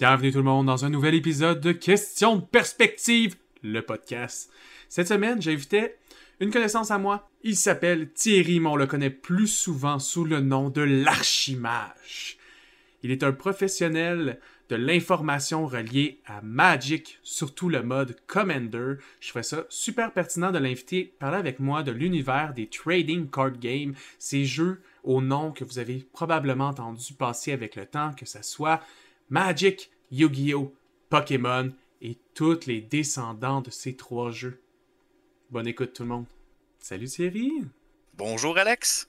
Bienvenue tout le monde dans un nouvel épisode de Questions de perspective, le podcast. Cette semaine, j'invitais une connaissance à moi. Il s'appelle Thierry, mais on le connaît plus souvent sous le nom de l'Archimage. Il est un professionnel de l'information reliée à Magic, surtout le mode Commander. Je trouvais ça super pertinent de l'inviter parler avec moi de l'univers des trading card games, ces jeux au nom que vous avez probablement entendu passer avec le temps, que ce soit Magic, Yu-Gi-Oh!, Pokémon et tous les descendants de ces trois jeux. Bonne écoute tout le monde. Salut Thierry! Bonjour Alex!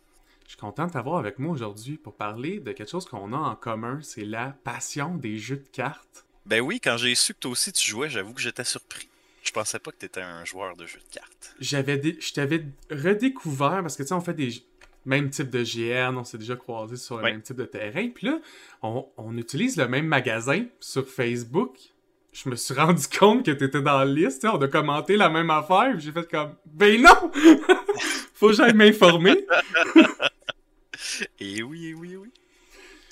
Je suis content de t'avoir avec moi aujourd'hui pour parler de quelque chose qu'on a en commun, c'est la passion des jeux de cartes. Ben oui, quand j'ai su que toi aussi tu jouais, j'avoue que j'étais surpris. Je pensais pas que tu étais un joueur de jeux de cartes. J'avais je t'avais redécouvert parce que tu sais on fait des même type de GN, on s'est déjà croisés sur le même type de terrain. Puis là, on, utilise le même magasin sur Facebook. Je me suis rendu compte que tu étais dans la liste. On a commenté la même affaire. J'ai fait comme, ben non! Faut que j'aille m'informer. et oui, et oui, et oui.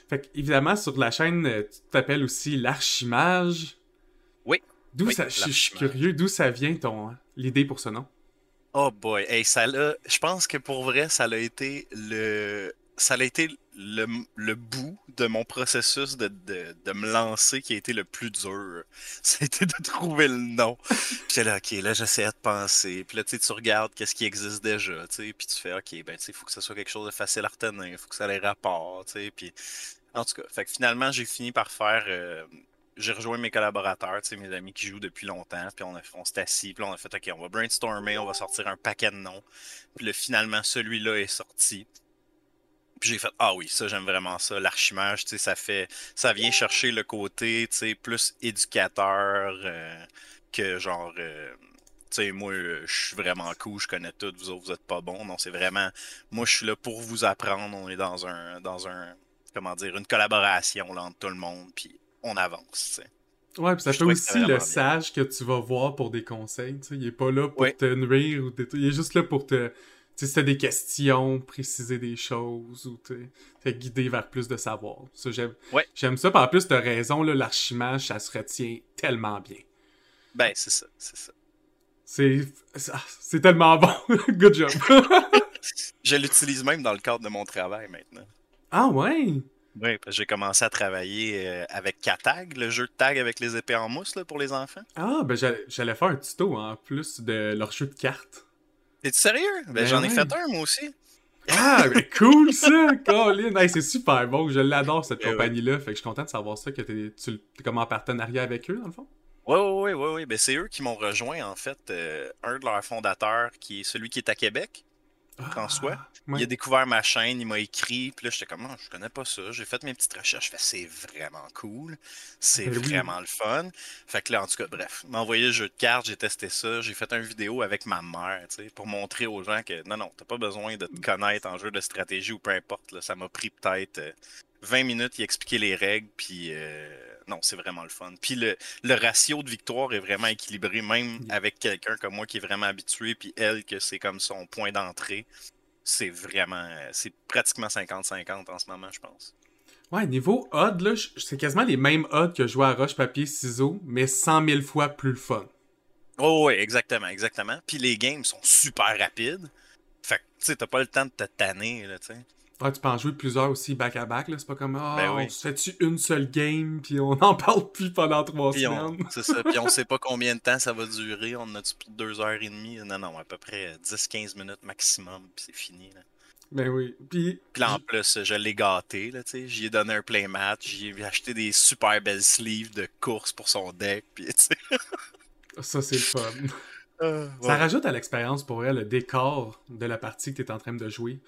Fait évidemment, sur la chaîne, euh, tu t'appelles aussi l'Archimage. Oui. D'où ça, je suis curieux, d'où ça vient ton l'idée pour ce nom? Oh boy, hey, ça je pense que pour vrai, ça a été le, ça a été le, bout de mon processus de, me lancer qui a été le plus dur. A été de trouver le nom. J'étais là, ok, là j'essayais de penser. Puis là, tu regardes qu'est-ce qui existe déjà, tu sais, puis tu fais, ok, ben tu sais, il faut que ça soit quelque chose de facile à retenir, il faut que ça ait rapport, tu puis en tout cas, fait que finalement j'ai fini par faire. Euh, j'ai rejoint mes collaborateurs, mes amis qui jouent depuis longtemps, puis on, on s'est assis, puis on a fait OK, on va brainstormer, on va sortir un paquet de noms. Puis là, finalement, celui-là est sorti. Puis j'ai fait Ah oui, ça j'aime vraiment ça. L'archimage, tu sais, ça fait. ça vient chercher le côté tu sais, plus éducateur euh, que genre euh, tu sais, moi, je suis vraiment cool, je connais tout, vous autres, vous êtes pas bons. Non, c'est vraiment. Moi, je suis là pour vous apprendre. On est dans un. dans un. comment dire, une collaboration là, entre tout le monde. Puis on avance. Ouais, puis ça fait aussi le sage que tu vas voir pour des conseils. Il est pas là pour te nuire ou il est juste là pour te. Tu sais, des questions, préciser des choses ou te, guider vers plus de savoir. Ça, j'aime, j'aime ça. Par plus, t'as raison, l'archimage, ça se retient tellement bien. Ben, c'est ça, c'est ça. C'est, c'est tellement bon. Good job. Je l'utilise même dans le cadre de mon travail maintenant. Ah ouais? Oui, parce que j'ai commencé à travailler euh, avec Katag, le jeu de tag avec les épées en mousse là, pour les enfants. Ah, ben j'allais faire un tuto en plus de leur jeu de cartes. T'es-tu sérieux? Ben, ben j'en ai fait un moi aussi. Ah, mais cool ça, Colin! c'est super bon, je l'adore cette ben compagnie-là. Fait que je suis content de savoir ça, que t'es, tu es comme en partenariat avec eux, dans le fond? Oui, oui, oui, oui. Ben, c'est eux qui m'ont rejoint, en fait. Euh, un de leurs fondateurs, qui est celui qui est à Québec, François. Ah, il a découvert ma chaîne, il m'a écrit, puis là, j'étais comme, oh, je connais pas ça. J'ai fait mes petites recherches, je fais, c'est vraiment cool, c'est ben vraiment le fun. Fait que là, en tout cas, bref, il m'a envoyé le jeu de cartes, j'ai testé ça, j'ai fait une vidéo avec ma mère, tu sais, pour montrer aux gens que non, non, t'as pas besoin de te connaître en jeu de stratégie ou peu importe. Là, ça m'a pris peut-être 20 euh, minutes, il expliquer les règles, puis. Euh, non, c'est vraiment le fun. Puis le, ratio de victoire est vraiment équilibré, même avec quelqu'un comme moi qui est vraiment habitué, puis elle, que c'est comme son point d'entrée. C'est vraiment. C'est pratiquement 50-50 en ce moment, je pense. Ouais, niveau odd, là, c'est quasiment les mêmes odds que jouer à roche, papier, ciseaux, mais 100 000 fois plus le fun. Oh, oui, exactement, exactement. Puis les games sont super rapides. Fait que, tu sais, t'as pas le temps de te tanner, là, tu sais. Tu peux en jouer plusieurs aussi back-à-back. C'est pas comme, ah, ben on se fait-tu une seule game, puis on n'en parle plus pendant trois semaines? C'est ça, puis on sait pas combien de temps ça va durer. On a-tu deux heures et demie? Non, non, à peu près 10-15 minutes maximum, puis c'est fini, là. Ben oui. Puis, puis en plus, je l'ai gâté, là, tu sais. J'y ai donné un playmat, j'y ai acheté des super belles sleeves de course pour son deck, puis tu sais. ça, c'est le fun. Ah, ça rajoute à l'expérience pour elle le décor de la partie que tu es en train de jouer.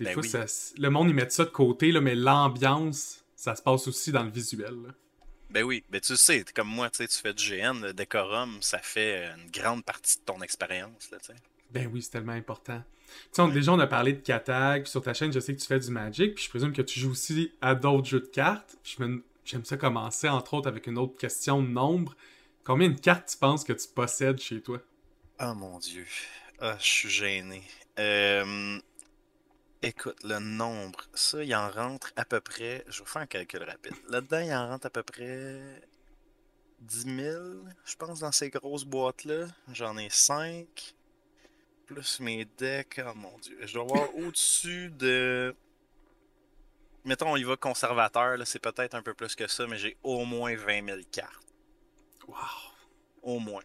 Des ben fois, le monde, ils met ça de côté, là, mais l'ambiance, ça se passe aussi dans le visuel. Ben oui, ben tu sais, comme moi, tu fais du GN, le décorum, ça fait une grande partie de ton expérience. Ben oui, c'est tellement important. Tu sais, déjà, on a parlé de Katag, puis sur ta chaîne, je sais que tu fais du Magic, puis je présume que tu joues aussi à d'autres jeux de cartes. J'aime ça commencer, entre autres, avec une autre question de nombre. Combien de cartes tu penses que tu possèdes chez toi? Oh mon dieu. Ah, je suis gêné. Euh, écoute, le nombre, ça, il en rentre à peu près. Je vais faire un calcul rapide. Là-dedans, il en rentre à peu près 10 000, je pense, dans ces grosses boîtes-là. J'en ai 5. Plus mes decks. Oh mon dieu. Je dois avoir au-dessus de. Mettons, on y va conservateur, là, c'est peut-être un peu plus que ça, mais j'ai au moins 20 000 cartes. Wow. Au moins.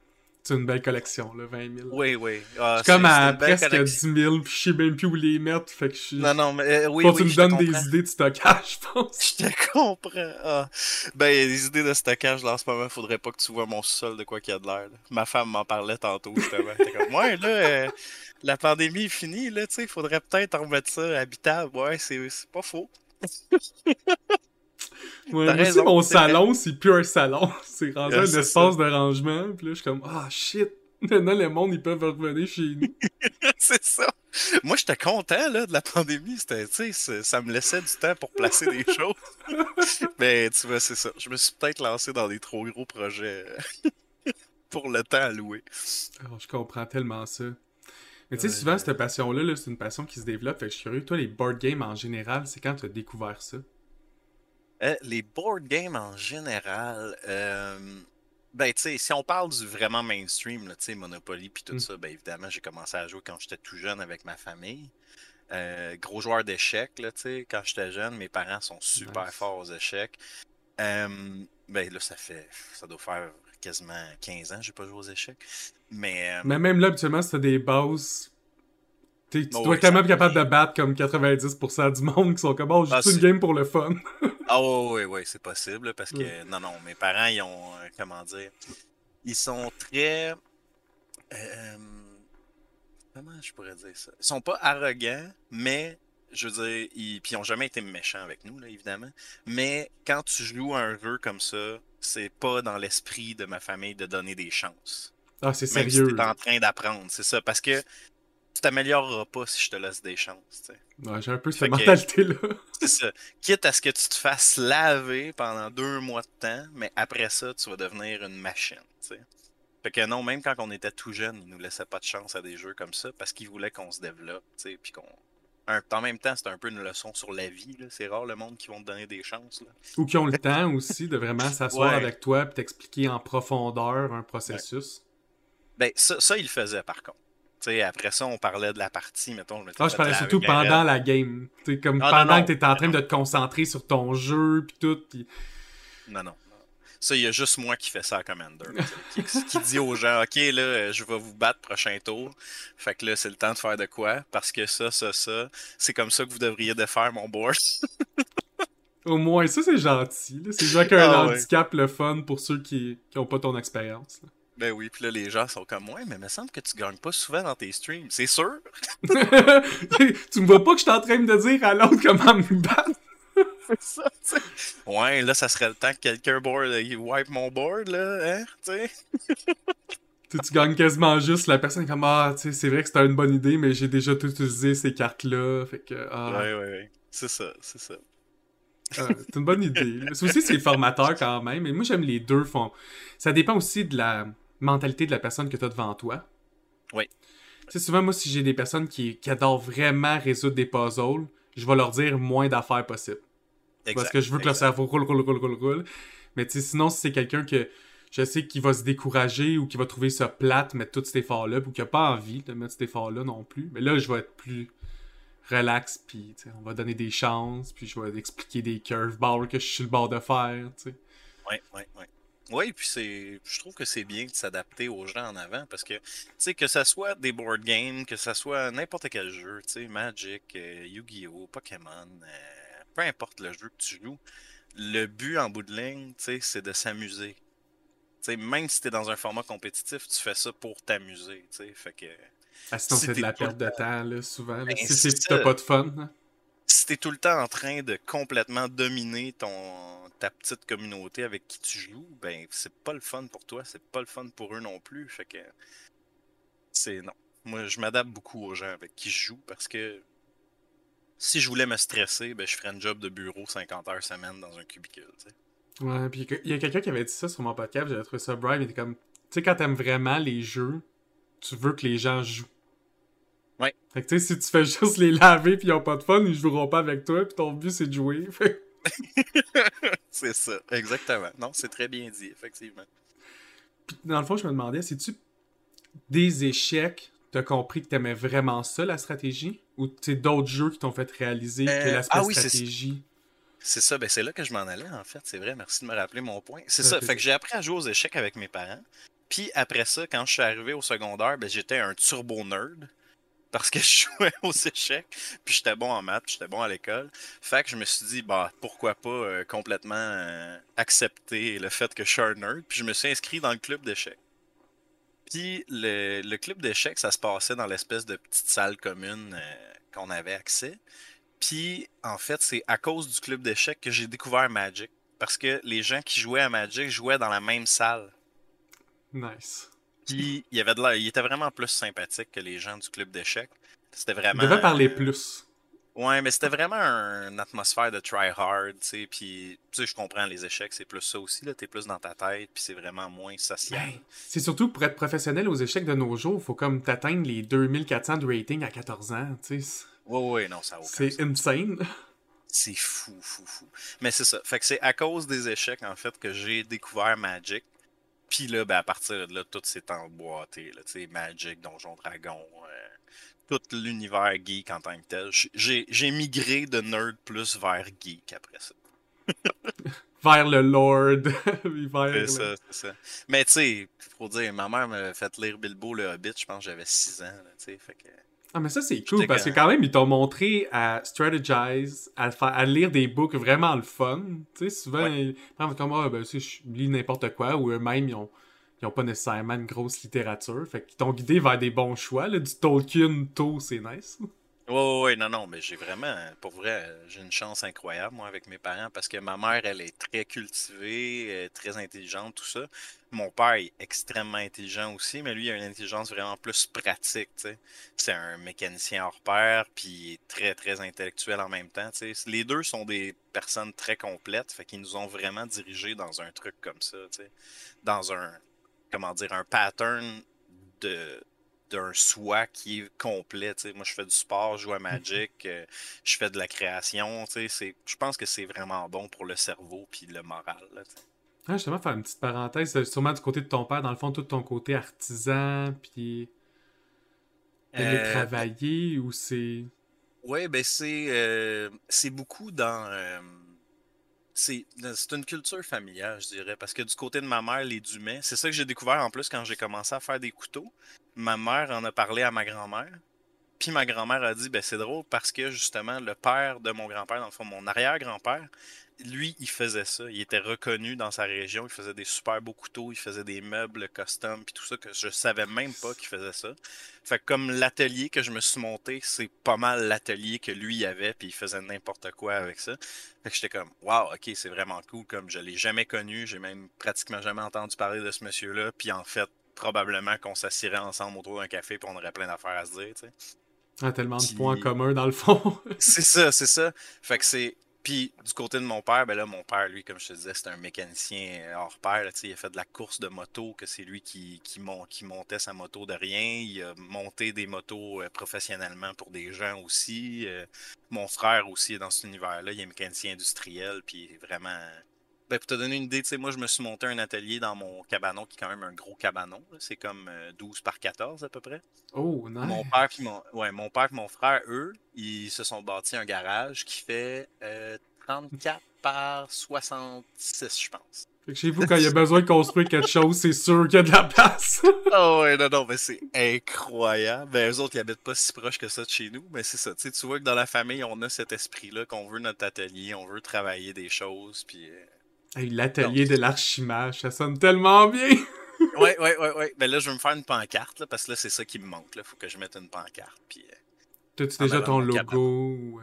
C'est une belle collection, là, 20 000. Oui, oui. Ah, je suis comme à presque collection. 10 000, puis je sais même plus où les mettre. Fait que je... Non, non, mais euh, oui, Faut oui, que tu me donnes des idées de stockage, je pense. Je te comprends. Ah. Ben, des idées de stockage, là, en ce moment, faudrait pas que tu vois mon sol de quoi qu'il y a de l'air. Ma femme m'en parlait tantôt, justement. comme, ouais, là, euh, la pandémie est finie, là, tu sais, faudrait peut-être remettre ça habitable. Ouais, c'est pas faux. Ouais, moi aussi, mon salon, c'est plus un salon. C'est rendu un espace de rangement. Puis là, je suis comme, ah, shit. Maintenant, le monde, ils peuvent revenir chez nous. c'est ça. Moi, j'étais content là, de la pandémie. C'était, ça me laissait du temps pour placer des choses. Mais tu vois, c'est ça. Je me suis peut-être lancé dans des trop gros projets pour le temps à louer. Alors, je comprends tellement ça. Mais tu sais, souvent, cette passion-là, -là, c'est une passion qui se développe. Fait que je suis curieux. Toi, les board games en général, c'est quand tu as découvert ça? Euh, les board games en général, euh, ben tu sais, si on parle du vraiment mainstream, tu sais, Monopoly puis tout mm. ça, ben évidemment, j'ai commencé à jouer quand j'étais tout jeune avec ma famille. Euh, gros joueur d'échecs, là, tu sais, quand j'étais jeune, mes parents sont super forts aux échecs. ben là, ça fait, ça doit faire quasiment 15 ans que j'ai pas joué aux échecs. Mais, Mais même là, habituellement, c'était des bases tu dois être tellement capable de battre comme 90% du monde qui sont comme oh, juste ah, une game pour le fun. Ah oui, oui, oui, c'est possible parce que non, non, mes parents ils ont euh, comment dire. Ils sont très euh, comment je pourrais dire ça? Ils sont pas arrogants, mais je veux dire, ils, puis ils ont jamais été méchants avec nous, là, évidemment. Mais quand tu joues un jeu comme ça, c'est pas dans l'esprit de ma famille de donner des chances. Ah, c'est sérieux. tu es en train d'apprendre, c'est ça. Parce que tu t'amélioreras pas si je te laisse des chances. Ouais, j'ai un peu cette mentalité-là. C'est ça. Quitte à ce que tu te fasses laver pendant deux mois de temps, mais après ça, tu vas devenir une machine. T'sais. Fait que non, même quand on était tout jeune, ils nous laissaient pas de chance à des jeux comme ça parce qu'ils voulaient qu'on se développe. Puis qu'on. En même temps, c'est un peu une leçon sur la vie. C'est rare le monde qui vont te donner des chances. Là. Ou qui ont le temps aussi de vraiment s'asseoir avec toi et t'expliquer en profondeur un processus. Ben, ça, ça, il le faisait par contre après ça, on parlait de la partie, mettons. Je, ah, je parlais surtout pendant la game. comme pendant que tu étais en train de te concentrer sur ton jeu, puis tout. Non, non. Ça, il y a juste moi qui fais ça à Commander. qui, qui, dit aux gens, OK, là, je vais vous battre prochain tour. Fait que là, c'est le temps de faire de quoi? Parce que ça, ça, ça, c'est comme ça que vous devriez de faire mon board. Au moins, ça, c'est gentil. C'est déjà qu'un ah, handicap le fun pour ceux qui n'ont pas ton expérience. Ben oui, puis là, les gens sont comme, ouais, mais il me semble que tu gagnes pas souvent dans tes streams. C'est sûr? tu me vois pas que je suis en train de dire à l'autre comment me battre? C'est ça, tu sais. Ouais, là, ça serait le temps que quelqu'un board, il wipe mon board, là, hein, tu sais. tu gagnes quasiment juste. La personne comme, ah, tu sais, c'est vrai que c'était une bonne idée, mais j'ai déjà tout utilisé ces cartes-là. Fait que, ah. Ouais, ouais, ouais. C'est ça, c'est ça. Ah, c'est une bonne idée. C'est aussi, c'est formateur quand même. Mais moi, j'aime les deux fonds. Ça dépend aussi de la mentalité de la personne que tu as devant toi. Oui. Tu sais, souvent, moi, si j'ai des personnes qui, adorent vraiment résoudre des puzzles, je vais leur dire moins d'affaires possible. parce que je veux que leur cerveau roule, roule, roule, roule, roule. Mais tu sais, sinon, si c'est quelqu'un que je sais qui va se décourager ou qui va trouver ça plate, mettre tout cet effort-là, ou qui n'a pas envie de mettre cet effort-là non plus, mais là, je vais être plus relax, puis on va donner des chances, puis je vais expliquer des curveballs que je suis le bord de faire, tu sais. Ouais, ouais, ouais. Oui, puis c'est, je trouve que c'est bien de s'adapter aux gens en avant parce que, tu sais, que ça soit des board games, que ça soit n'importe quel jeu, tu sais, Magic, euh, Yu-Gi-Oh, Pokémon, euh, peu importe le jeu que tu joues, le but en bout de ligne, tu sais, c'est de s'amuser. Tu sais, même si t'es dans un format compétitif, tu fais ça pour t'amuser, tu sais, fait que... Ah, sinon, c'est de la perte de temps, là, souvent. Ben, si t'as pas de fun. Si t'es tout le temps en train de complètement dominer ton ta petite communauté avec qui tu joues, ben c'est pas le fun pour toi, c'est pas le fun pour eux non plus. Fait que c'est non. Moi, je m'adapte beaucoup aux gens avec qui je joue parce que si je voulais me stresser, ben, je ferais un job de bureau 50 heures semaine dans un cubicule. Ouais, puis il y a quelqu'un qui avait dit ça sur mon podcast, j'avais trouvé ça bright, il était comme, tu sais, quand t'aimes vraiment les jeux, tu veux que les gens jouent. Ouais. Fait que tu sais, si tu fais juste les laver puis ils ont pas de fun, ils joueront pas avec toi, puis ton but c'est de jouer. c'est ça, exactement. Non, c'est très bien dit, effectivement. Puis dans le fond, je me demandais, c'est-tu des échecs, t'as compris que t'aimais vraiment ça, la stratégie? Ou c'est d'autres jeux qui t'ont fait réaliser que Euh, l'aspect ah oui, c'est- stratégie... C'est ça, ben c'est là que je m'en allais en fait, c'est vrai, merci de me rappeler mon point. C'est Ça fait que j'ai appris à jouer aux échecs avec mes parents. Puis après ça, quand je suis arrivé au secondaire, ben j'étais un turbo nerd parce que je jouais aux échecs, puis j'étais bon en maths, puis j'étais bon à l'école. Fait que je me suis dit bah pourquoi pas euh, complètement euh, accepter le fait que je suis un nerd, puis je me suis inscrit dans le club d'échecs. Puis le, club d'échecs, ça se passait dans l'espèce de petite salle commune euh, qu'on avait accès. Puis, en fait, c'est à cause du club d'échecs que j'ai découvert Magic. Parce que les gens qui jouaient à Magic jouaient dans la même salle. Nice. Puis, il, y avait de la... il était vraiment plus sympathique que les gens du club d'échecs. C'était vraiment. Tu devais parler plus. Ouais, mais c'était vraiment un- une atmosphère de try hard, tu sais. Puis, tu sais, je comprends les échecs, c'est plus ça aussi, là. T'es plus dans ta tête, puis c'est vraiment moins social. Ben, c'est surtout pour être professionnel aux échecs de nos jours, faut comme t'atteindre les 2400 de rating à 14 ans, tu sais. Ouais, ouais, non, ça a aucun C'est insane. C'est fou, fou, fou. Mais c'est ça. Fait que c'est à cause des échecs, en fait, que j'ai découvert Magic. Puis là, ben, à partir de là, tout s'est emboîté. Là, Magic, Donjon Dragon, euh, tout l'univers geek en tant que tel. J'ai migré de nerd plus vers geek après ça. Vers le Lord. C'est ça, c'est ça. Mais tu sais, faut dire, ma mère m'avait fait lire Bilbo le Hobbit, je pense que j'avais 6 ans. Là, fait que... Ah, mais ça, c'est cool parce que quand- même, ils t'ont montré à strategize, à, faire, à lire des books vraiment le fun. Tu sais, souvent, Ouais. ils prennent comme, ah, ben, tu sais, je lis n'importe quoi, ou eux-mêmes, ils ont, ils ont pas nécessairement une grosse littérature. Fait qu'ils t'ont guidé vers des bons choix, là. Du Tolkien, tôt, c'est nice. Ouais, ouais, non, non, mais j'ai vraiment, pour vrai, j'ai une chance incroyable, moi, avec mes parents, parce que ma mère, elle est très cultivée, très intelligente, tout ça. Mon père est extrêmement intelligent aussi, mais lui, il a une intelligence vraiment plus pratique, tu sais. C'est un mécanicien hors pair, puis très, très intellectuel en même temps, tu sais. Les deux sont des personnes très complètes, fait qu'ils nous ont vraiment dirigés dans un truc comme ça, tu sais. Dans un, comment dire, un pattern de d'un soi qui est complet. Moi, je fais du sport, je joue à Magic, euh, je fais de la création. Je pense que c'est vraiment bon pour le cerveau puis le moral. là. Ah, justement, faire une petite parenthèse, euh, sûrement du côté de ton père, dans le fond, tout ton côté artisan, puis d'aller Euh, travailler, ou c'est... Ouais, ben c'est euh, c'est beaucoup dans. C'est c'est une culture familiale, je dirais. Parce que du côté de ma mère, les Dumais, c'est ça que j'ai découvert en plus quand j'ai commencé à faire des couteaux. Ma mère en a parlé à ma grand-mère. Puis ma grand-mère a dit, ben c'est drôle parce que justement, le père de mon grand-père, dans le fond, mon arrière-grand-père, lui, il faisait ça. Il était reconnu dans sa région. Il faisait des super beaux couteaux. Il faisait des meubles custom. Puis tout ça que je savais même pas qu'il faisait ça. Fait comme l'atelier que je me suis monté, c'est pas mal l'atelier que lui avait. Puis il faisait n'importe quoi avec ça. Fait que j'étais comme, waouh, ok, c'est vraiment cool. Comme je l'ai jamais connu. J'ai même pratiquement jamais entendu parler de ce monsieur-là. Puis en fait, probablement qu'on s'assirait ensemble autour d'un café. Puis on aurait plein d'affaires à se dire, tu sais. Ah, tellement de points communs, dans le fond. C'est ça, c'est ça. Fait que c'est. Puis du côté de mon père, ben là, mon père, lui, comme je te disais, c'est un mécanicien hors pair. là, il a fait de la course de moto, que c'est lui qui, qui, mon- qui montait sa moto de rien. Il a monté des motos euh, professionnellement pour des gens aussi. Euh, mon frère aussi est dans cet univers-là. Il est mécanicien industriel, puis vraiment. Ben, pour te donner une idée, tu sais, moi, je me suis monté un atelier dans mon cabanon, qui est quand même un gros cabanon. C'est comme euh, 12 par 14 à peu près. Oh, nice. Mon père puis mon, ouais, mon père et mon frère, eux, ils se sont bâtis un garage qui fait euh, 34 par 66, je pense. Fait que chez vous, quand il y a besoin de construire quelque chose, c'est sûr qu'il y a de la place. Oh ouais, non, non, mais c'est incroyable. Ben, eux autres, ils habitent pas si proche que ça de chez nous, mais c'est ça. Tu sais, tu vois que dans la famille, on a cet esprit-là, qu'on veut notre atelier, on veut travailler des choses, puis... euh, Hey, L'atelier de l'archimage, ça sonne tellement bien. Ouais, ouais, ouais, ouais. Ben là, je vais me faire une pancarte, là, parce que là, c'est ça qui me manque, là. Faut que je mette une pancarte, puis... euh, T'as-tu déjà ton logo? ou-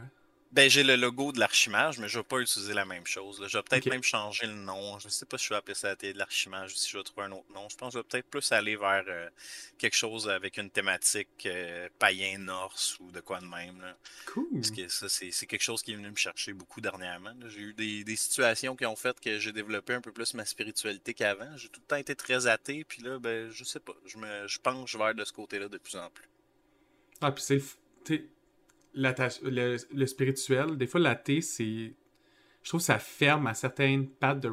Ben, j'ai le logo de l'archimage, mais je vais pas utiliser la même chose. là. Je vais peut-être même changer le nom. Je sais pas si je vais appeler ça l'atelier de l'archimage ou si je vais trouver un autre nom. Je pense que je vais peut-être plus aller vers euh, quelque chose avec une thématique euh, païen norse ou de quoi de même. là. Cool. Parce que ça, c'est quelque chose qui est venu me chercher beaucoup dernièrement. J'ai eu des, des situations qui ont fait que j'ai développé un peu plus ma spiritualité qu'avant. J'ai tout le temps été très athée, puis là, ben, je sais pas. Je me je penche vers de ce côté-là de plus en plus. Ah, puis c'est le spirituel. Des fois, l'athée, c'est. Je trouve que ça ferme à certaines pattes de.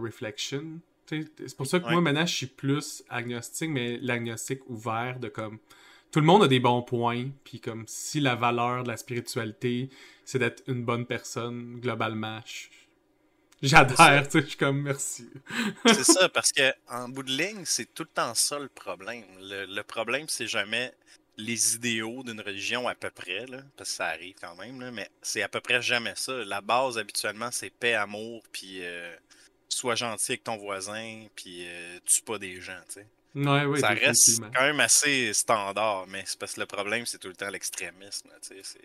T'sais, C'est pour ça que Ouais. moi, maintenant, je suis plus agnostique, mais l'agnostique ouvert de comme. Tout le monde a des bons points, puis comme si la valeur de la spiritualité, c'est d'être une bonne personne, globalement, j'adhère, tu sais, je suis comme merci. C'est ça, parce que en bout de ligne, c'est tout le temps ça le problème. Le, le problème, c'est jamais les idéaux d'une religion à peu près, là, parce que ça arrive quand même, là, mais c'est à peu près jamais ça. La base, habituellement, c'est paix, amour, puis euh, sois gentil avec ton voisin, puis euh, tue pas des gens, tu sais. Ouais, ouais, ça reste quand même assez standard, mais c'est parce que le problème, c'est tout le temps l'extrémisme, tu sais. c'est-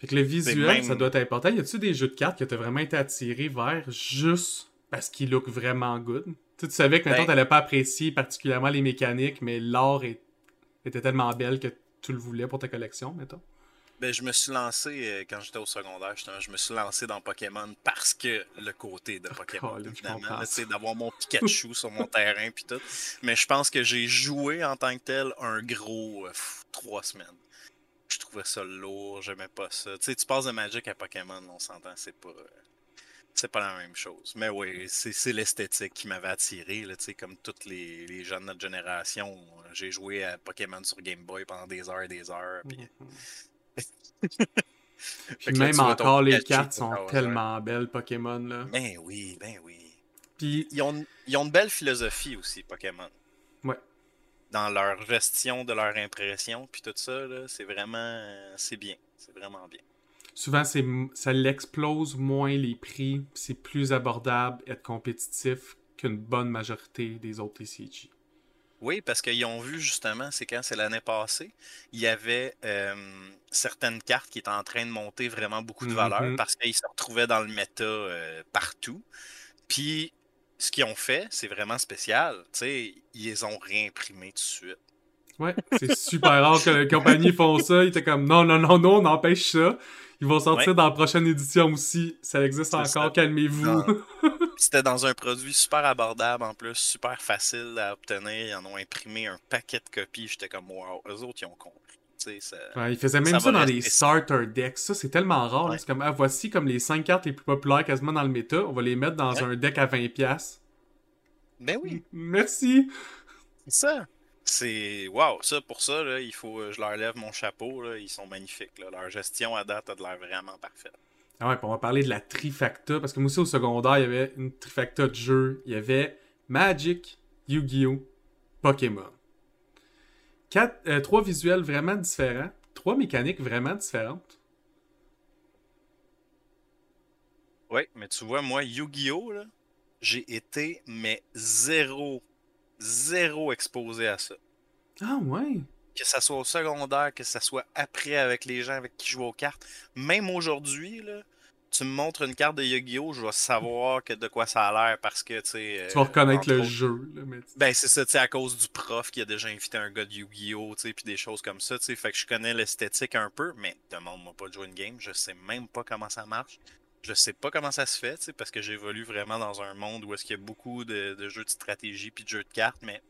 Fait que le visuel, même- ça doit être important. Y a-tu des jeux de cartes que t'as vraiment été attiré vers juste parce qu'ils look vraiment good? Tu, sais, tu savais que maintenant Ben- t'allais pas apprécier particulièrement les mécaniques, mais l'art est- était tellement belle que tu le voulais pour ta collection, mettons. Ben, je me suis lancé euh, quand j'étais au secondaire, justement, je me suis lancé dans Pokémon parce que le côté de Pokémon, Colin, je évidemment, sais, d'avoir mon Pikachu sur mon terrain puis tout. Mais je pense que j'ai joué en tant que tel un gros euh, pff, trois semaines. Je trouvais ça lourd, j'aimais pas ça. Tu sais, tu passes de Magic à Pokémon, on s'entend, c'est pas. euh, C'est pas la même chose. Mais oui, c'est l'esthétique qui m'avait attiré. Là, comme tous les, les gens de notre génération. J'ai joué à Pokémon sur Game Boy pendant des heures et des heures. Puis là, même encore, les cartes sont tellement belles, Pokémon, là. Ben oui, ben oui. Puis, Ils ont, ils ont une belle philosophie aussi, Pokémon. ouais. Dans leur gestion de leur impression, puis tout ça, là, c'est vraiment... euh, C'est bien. C'est vraiment bien. Souvent, c'est ça l'explose moins les prix, c'est plus abordable, être compétitif qu'une bonne majorité des autres TCG. Oui, parce qu'ils ont vu justement, c'est quand c'est l'année passée, il y avait euh, certaines cartes qui étaient en train de monter vraiment beaucoup de valeur Mhm. parce qu'ils se retrouvaient dans le méta euh, partout. Puis ce qu'ils ont fait, c'est vraiment spécial. Tu sais, ils les ont réimprimés tout de suite. Ouais, c'est super rare que les compagnies font ça. Ils étaient comme non, non, non, non, on empêche ça. Ils vont sortir Ouais. dans la prochaine édition aussi. Ça existe encore, calmez-vous. C'était dans un produit super abordable en plus, super facile à obtenir. Ils en ont imprimé un paquet de copies. J'étais comme wow, eux autres ils ont compris. Tu sais, ça... Ouais, ils faisaient même Ça dans les starter decks. Ça, c'est tellement rare. Ouais. C'est comme, ah, voici comme les 5 cartes les plus populaires quasiment dans le méta. On va les mettre dans Ouais. un deck à 20$. Ben oui. Merci. C'est ça. C'est wow, ça pour ça là, il faut euh, je leur lève mon chapeau là, ils sont magnifiques là. Leur gestion à date a de l'air vraiment parfaite. Ah ouais, puis on va parler de la trifacta. Parce que moi aussi, au secondaire, il y avait une trifacta de jeux. Il y avait Magic, Yu-Gi-Oh!, Pokémon. Quatre, euh, trois visuels vraiment différents. Trois mécaniques vraiment différentes. Ouais, mais tu vois moi Yu-Gi-Oh là, j'ai été mais zéro zéro exposé à ça. Ah ouais. Que ça soit au secondaire, que ça soit après avec les gens avec qui je joue aux cartes, même aujourd'hui là, tu me montres une carte de Yu-Gi-Oh, je vais savoir que de quoi ça a l'air parce que tu sais Tu vas euh, reconnaître le autres- jeu. Là, mais... Ben, c'est ça, tu sais, à cause du prof qui a déjà invité un gars de Yu-Gi-Oh! tu sais, puis des choses comme ça, tu sais. Fait que je connais l'esthétique un peu, mais demande-moi pas de jouer une game. Je sais même pas comment ça marche. Je sais pas comment ça se fait, tu sais, parce que j'évolue vraiment dans un monde où est-ce qu'il y a beaucoup de, de jeux de stratégie puis de jeux de cartes, mais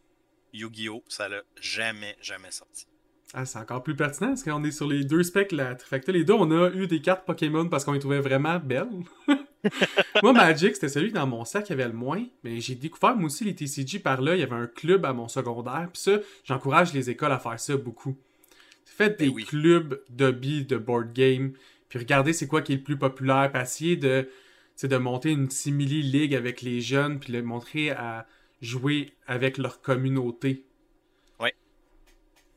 Yu-Gi-Oh! ça l'a jamais, jamais sorti. Ah, c'est encore plus pertinent parce qu'on est sur les deux specs la trifacta. Les deux, on a eu des cartes Pokémon parce qu'on les trouvait vraiment belles. moi, Magic, c'était celui dans mon sac qui avait le moins. Mais j'ai découvert, moi aussi, les TCG par là. Il y avait un club à mon secondaire. Puis ça, j'encourage les écoles à faire ça beaucoup. Faites des Ben oui. clubs d'hobby de board game. Puis regardez c'est quoi qui est le plus populaire. Puis essayez de, de monter une simili-ligue avec les jeunes. Puis le montrer à jouer avec leur communauté.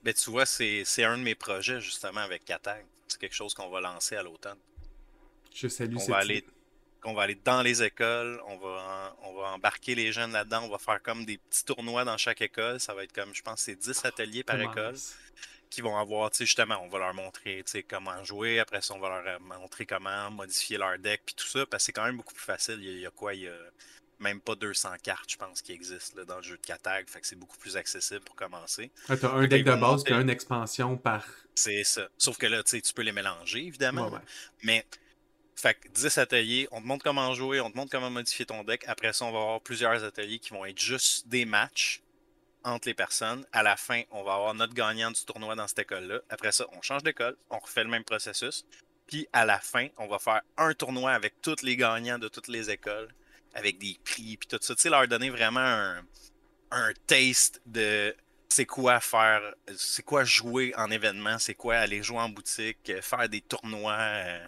Ben, tu vois, c'est c'est un de mes projets, justement, avec Katag. C'est quelque chose qu'on va lancer à l'automne. Je salue On cette va aller on va aller dans les écoles, on va, en- on va embarquer les jeunes là-dedans, on va faire comme des petits tournois dans chaque école. Ça va être comme, je pense, c'est 10 ateliers par école. Qui vont avoir, tu sais, justement, on va leur montrer, tu sais, comment jouer. Après ça, on va leur montrer comment modifier leur deck, puis tout ça, parce que c'est quand même beaucoup plus facile. Il y a, quoi, il y a même pas 200 cartes, je pense, qui existent là, dans le jeu de Katag. Fait que c'est beaucoup plus accessible pour commencer. Ah, t'as un deck de base, puis une expansion par. C'est ça. Sauf que là, tu sais, tu peux les mélanger, évidemment. Mais fait que 10 ateliers, on te montre comment jouer, on te montre comment modifier ton deck. Après ça, on va avoir plusieurs ateliers qui vont être juste des matchs entre les personnes. À la fin, on va avoir notre gagnant du tournoi dans cette école-là. Après ça, on change d'école, on refait le même processus. Puis à la fin, on va faire un tournoi avec tous les gagnants de toutes les écoles, avec des prix, puis tout ça. Tu sais, leur donner vraiment un, un taste de c'est quoi faire, c'est quoi jouer en événement, c'est quoi aller jouer en boutique, faire des tournois. Euh,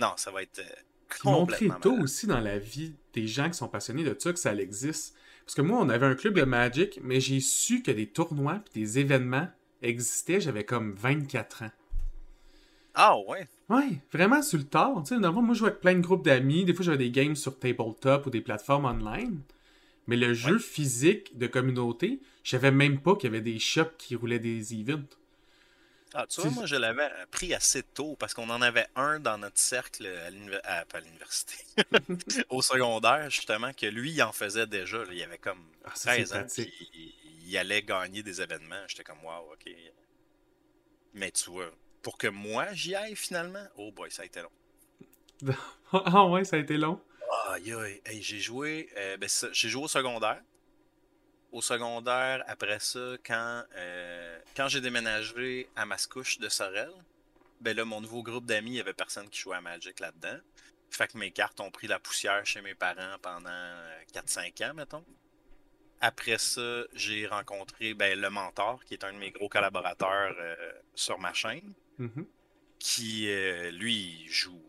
non, ça va être. Euh, montrer tôt aussi dans la vie des gens qui sont passionnés de ça que ça existe. Parce que moi, on avait un club de Magic, mais j'ai su que des tournois et des événements existaient, j'avais comme 24 ans. Ah ouais? Ouais, vraiment sur le tard. Tu sais, moi, je jouais avec plein de groupes d'amis. Des fois, j'avais des games sur tabletop ou des plateformes online. Mais le jeu physique de communauté, je savais même pas qu'il y avait des shops qui roulaient des events. Ah, tu vois, moi, je l'avais appris assez tôt parce qu'on en avait un dans notre cercle à l'université, au secondaire, justement, que lui, il en faisait déjà. il avait comme 13 ah, ans, il, il, allait gagner des événements. J'étais comme, wow, ok. Mais tu vois, pour que moi, j'y aille finalement, oh boy, ça a été long. ah ouais, ça a été long? Ah, j'ai joué, euh, ben, j'ai joué au secondaire au secondaire, après ça, quand, euh, quand j'ai déménagé à Mascouche de Sorel, ben là, mon nouveau groupe d'amis, il n'y avait personne qui jouait à Magic là-dedans. Fait que mes cartes ont pris la poussière chez mes parents pendant 4-5 ans, mettons. Après ça, j'ai rencontré ben, le mentor, qui est un de mes gros collaborateurs euh, sur ma chaîne, mm-hmm. qui, euh, lui, joue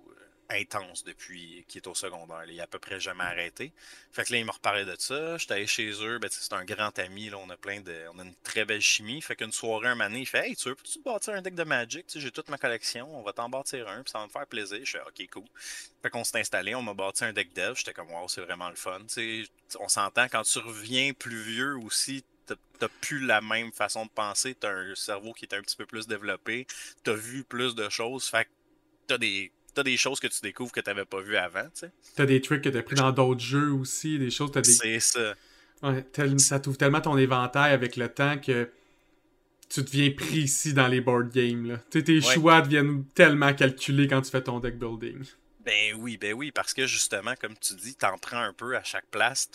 intense depuis qu'il est au secondaire. Il a à peu près jamais arrêté. Fait que là, il m'a reparlé de ça. J'étais allé chez eux. Ben, c'est un grand ami. Là, on a plein de. On a une très belle chimie. Fait qu'une soirée, un matin, il fait Hey, tu veux tu bâtir un deck de Magic? J'ai toute ma collection. On va t'en bâtir un. Puis ça va me faire plaisir. Je fais OK, cool. Fait qu'on s'est installé. On m'a bâti un deck dev. J'étais comme Wow, c'est vraiment le fun. on s'entend quand tu reviens plus vieux aussi t'as plus la même façon de penser, t'as un cerveau qui est un petit peu plus développé, t'as vu plus de choses, fait que t'as des t'as des choses que tu découvres que t'avais pas vu avant, tu sais. T'as des tricks que t'as pris dans d'autres jeux aussi, des choses, t'as des... C'est ça. Ouais, ça t'ouvre tellement ton éventail avec le temps que tu deviens précis dans les board games, là. tes choix deviennent tellement calculés quand tu fais ton deck building. Ben oui, ben oui, parce que justement, comme tu dis, t'en prends un peu à chaque place.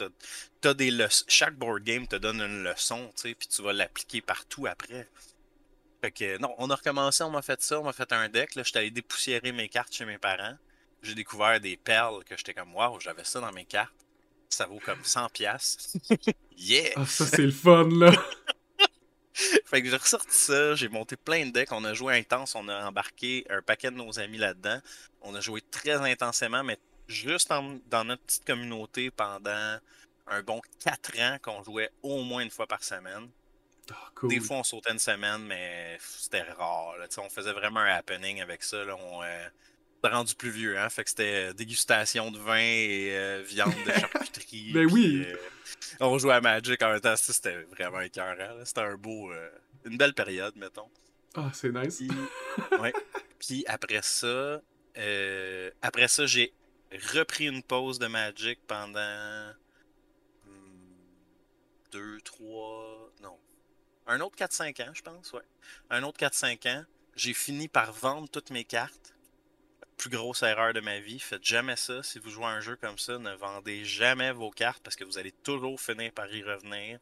T'as, des Chaque board game te donne une leçon, tu sais, puis tu vas l'appliquer partout après. Fait que non, on a recommencé, on m'a fait ça, on m'a fait un deck. Là, j'étais allé dépoussiérer mes cartes chez mes parents. J'ai découvert des perles que j'étais comme waouh, j'avais ça dans mes cartes. Ça vaut comme 100 pièces. yeah! Ah, ça c'est le fun là. fait que j'ai ressorti ça, j'ai monté plein de decks, on a joué intense, on a embarqué un paquet de nos amis là-dedans. On a joué très intensément, mais juste dans notre petite communauté pendant un bon 4 ans qu'on jouait au moins une fois par semaine. Ah, Des fois, on sautait une semaine, mais c'était rare. On faisait vraiment un happening avec ça. Là. On euh, rendu plus vieux, hein? Fait que c'était euh, dégustation de vin et euh, viande de charcuterie. ben oui! on jouait à Magic en même temps. C'était vraiment écœurant. C'était un beau... une belle période, mettons. Ah, c'est nice. Puis, ouais. Puis après ça... après ça, j'ai repris une pause de Magic pendant... Hmm, deux, trois... Un autre 4-5 ans, je pense, ouais. Un autre 4-5 ans. J'ai fini par vendre toutes mes cartes. plus grosse erreur de ma vie. Faites jamais ça. Si vous jouez un jeu comme ça, ne vendez jamais vos cartes parce que vous allez toujours finir par y revenir.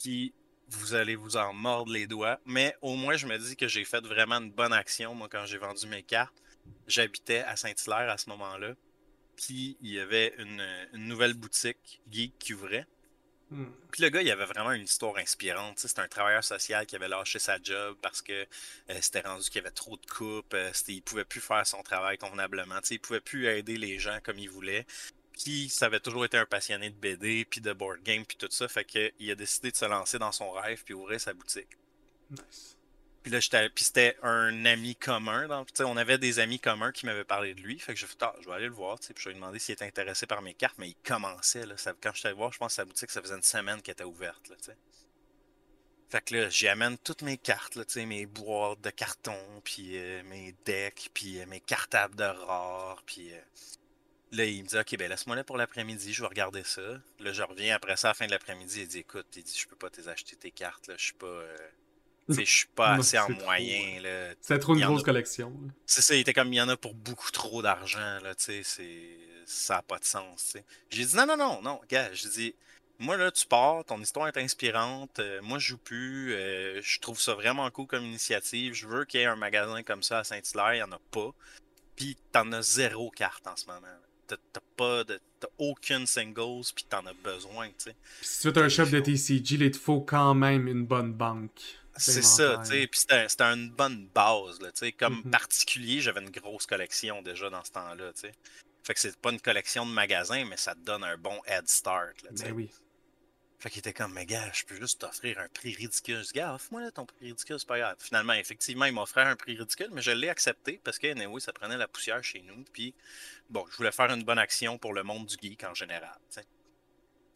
Puis vous allez vous en mordre les doigts. Mais au moins, je me dis que j'ai fait vraiment une bonne action, moi, quand j'ai vendu mes cartes. J'habitais à Saint-Hilaire à ce moment-là. Puis il y avait une, une nouvelle boutique geek qui ouvrait. Hmm. Puis le gars, il avait vraiment une histoire inspirante. C'était un travailleur social qui avait lâché sa job parce que euh, c'était rendu qu'il y avait trop de coupes. Euh, il pouvait plus faire son travail convenablement. Il pouvait plus aider les gens comme il voulait. Puis ça avait toujours été un passionné de BD, puis de board game, puis tout ça. Fait qu'il a décidé de se lancer dans son rêve puis ouvrir sa boutique. Nice. Puis là, c'était un ami commun. On avait des amis communs qui m'avaient parlé de lui. Fait que je fait, ah, je vais aller le voir. Puis je lui ai demandé s'il était intéressé par mes cartes, mais il commençait. Là, quand je suis allé voir, je pense que sa boutique, ça faisait une semaine qu'elle était ouverte. Là, Fait que là, j'y amène toutes mes cartes, là, mes boîtes de carton, puis euh, mes decks, puis euh, mes cartables de rares, puis euh, là, il me dit, OK, ben laisse-moi là pour l'après-midi, je vais regarder ça. Là, je reviens après ça, à fin de l'après-midi, il dit, écoute, il dit, je peux pas te acheter tes cartes, là, je suis pas... je suis pas assez en moyen, là. C'était trop une grosse collection. C'est ça, il était comme, il y en a pour beaucoup trop d'argent, là, tu sais, c'est... Ça n'a pas de sens. J'ai dit, non, non, non, non, gars, j'ai dit, moi, là, tu pars, ton histoire est inspirante, euh, moi, je joue plus, euh, je trouve ça vraiment cool comme initiative, je veux qu'il y ait un magasin comme ça à Saint-Hilaire, il n'y en a pas, puis t'en as zéro carte en ce moment. T'as t'as pas de... T'as aucune singles, puis t'en as besoin, tu sais. Si tu veux un shop de TCG, il te faut quand même une bonne banque. C'est ça, tu sais. Puis c'était une bonne base, là, tu sais. Comme Mhm. particulier, j'avais une grosse collection déjà dans ce temps-là, tu sais. Fait que c'est pas une collection de magasins, mais ça te donne un bon head start, là, tu sais. Ben oui. Fait qu'il était comme, mais gars, je peux juste t'offrir un prix ridicule. Gars, offre-moi là, ton prix ridicule, c'est pas grave. Finalement, effectivement, il m'offrait un prix ridicule, mais je l'ai accepté parce que, anyway, ça prenait la poussière chez nous. Puis, bon, je voulais faire une bonne action pour le monde du geek en général, tu sais.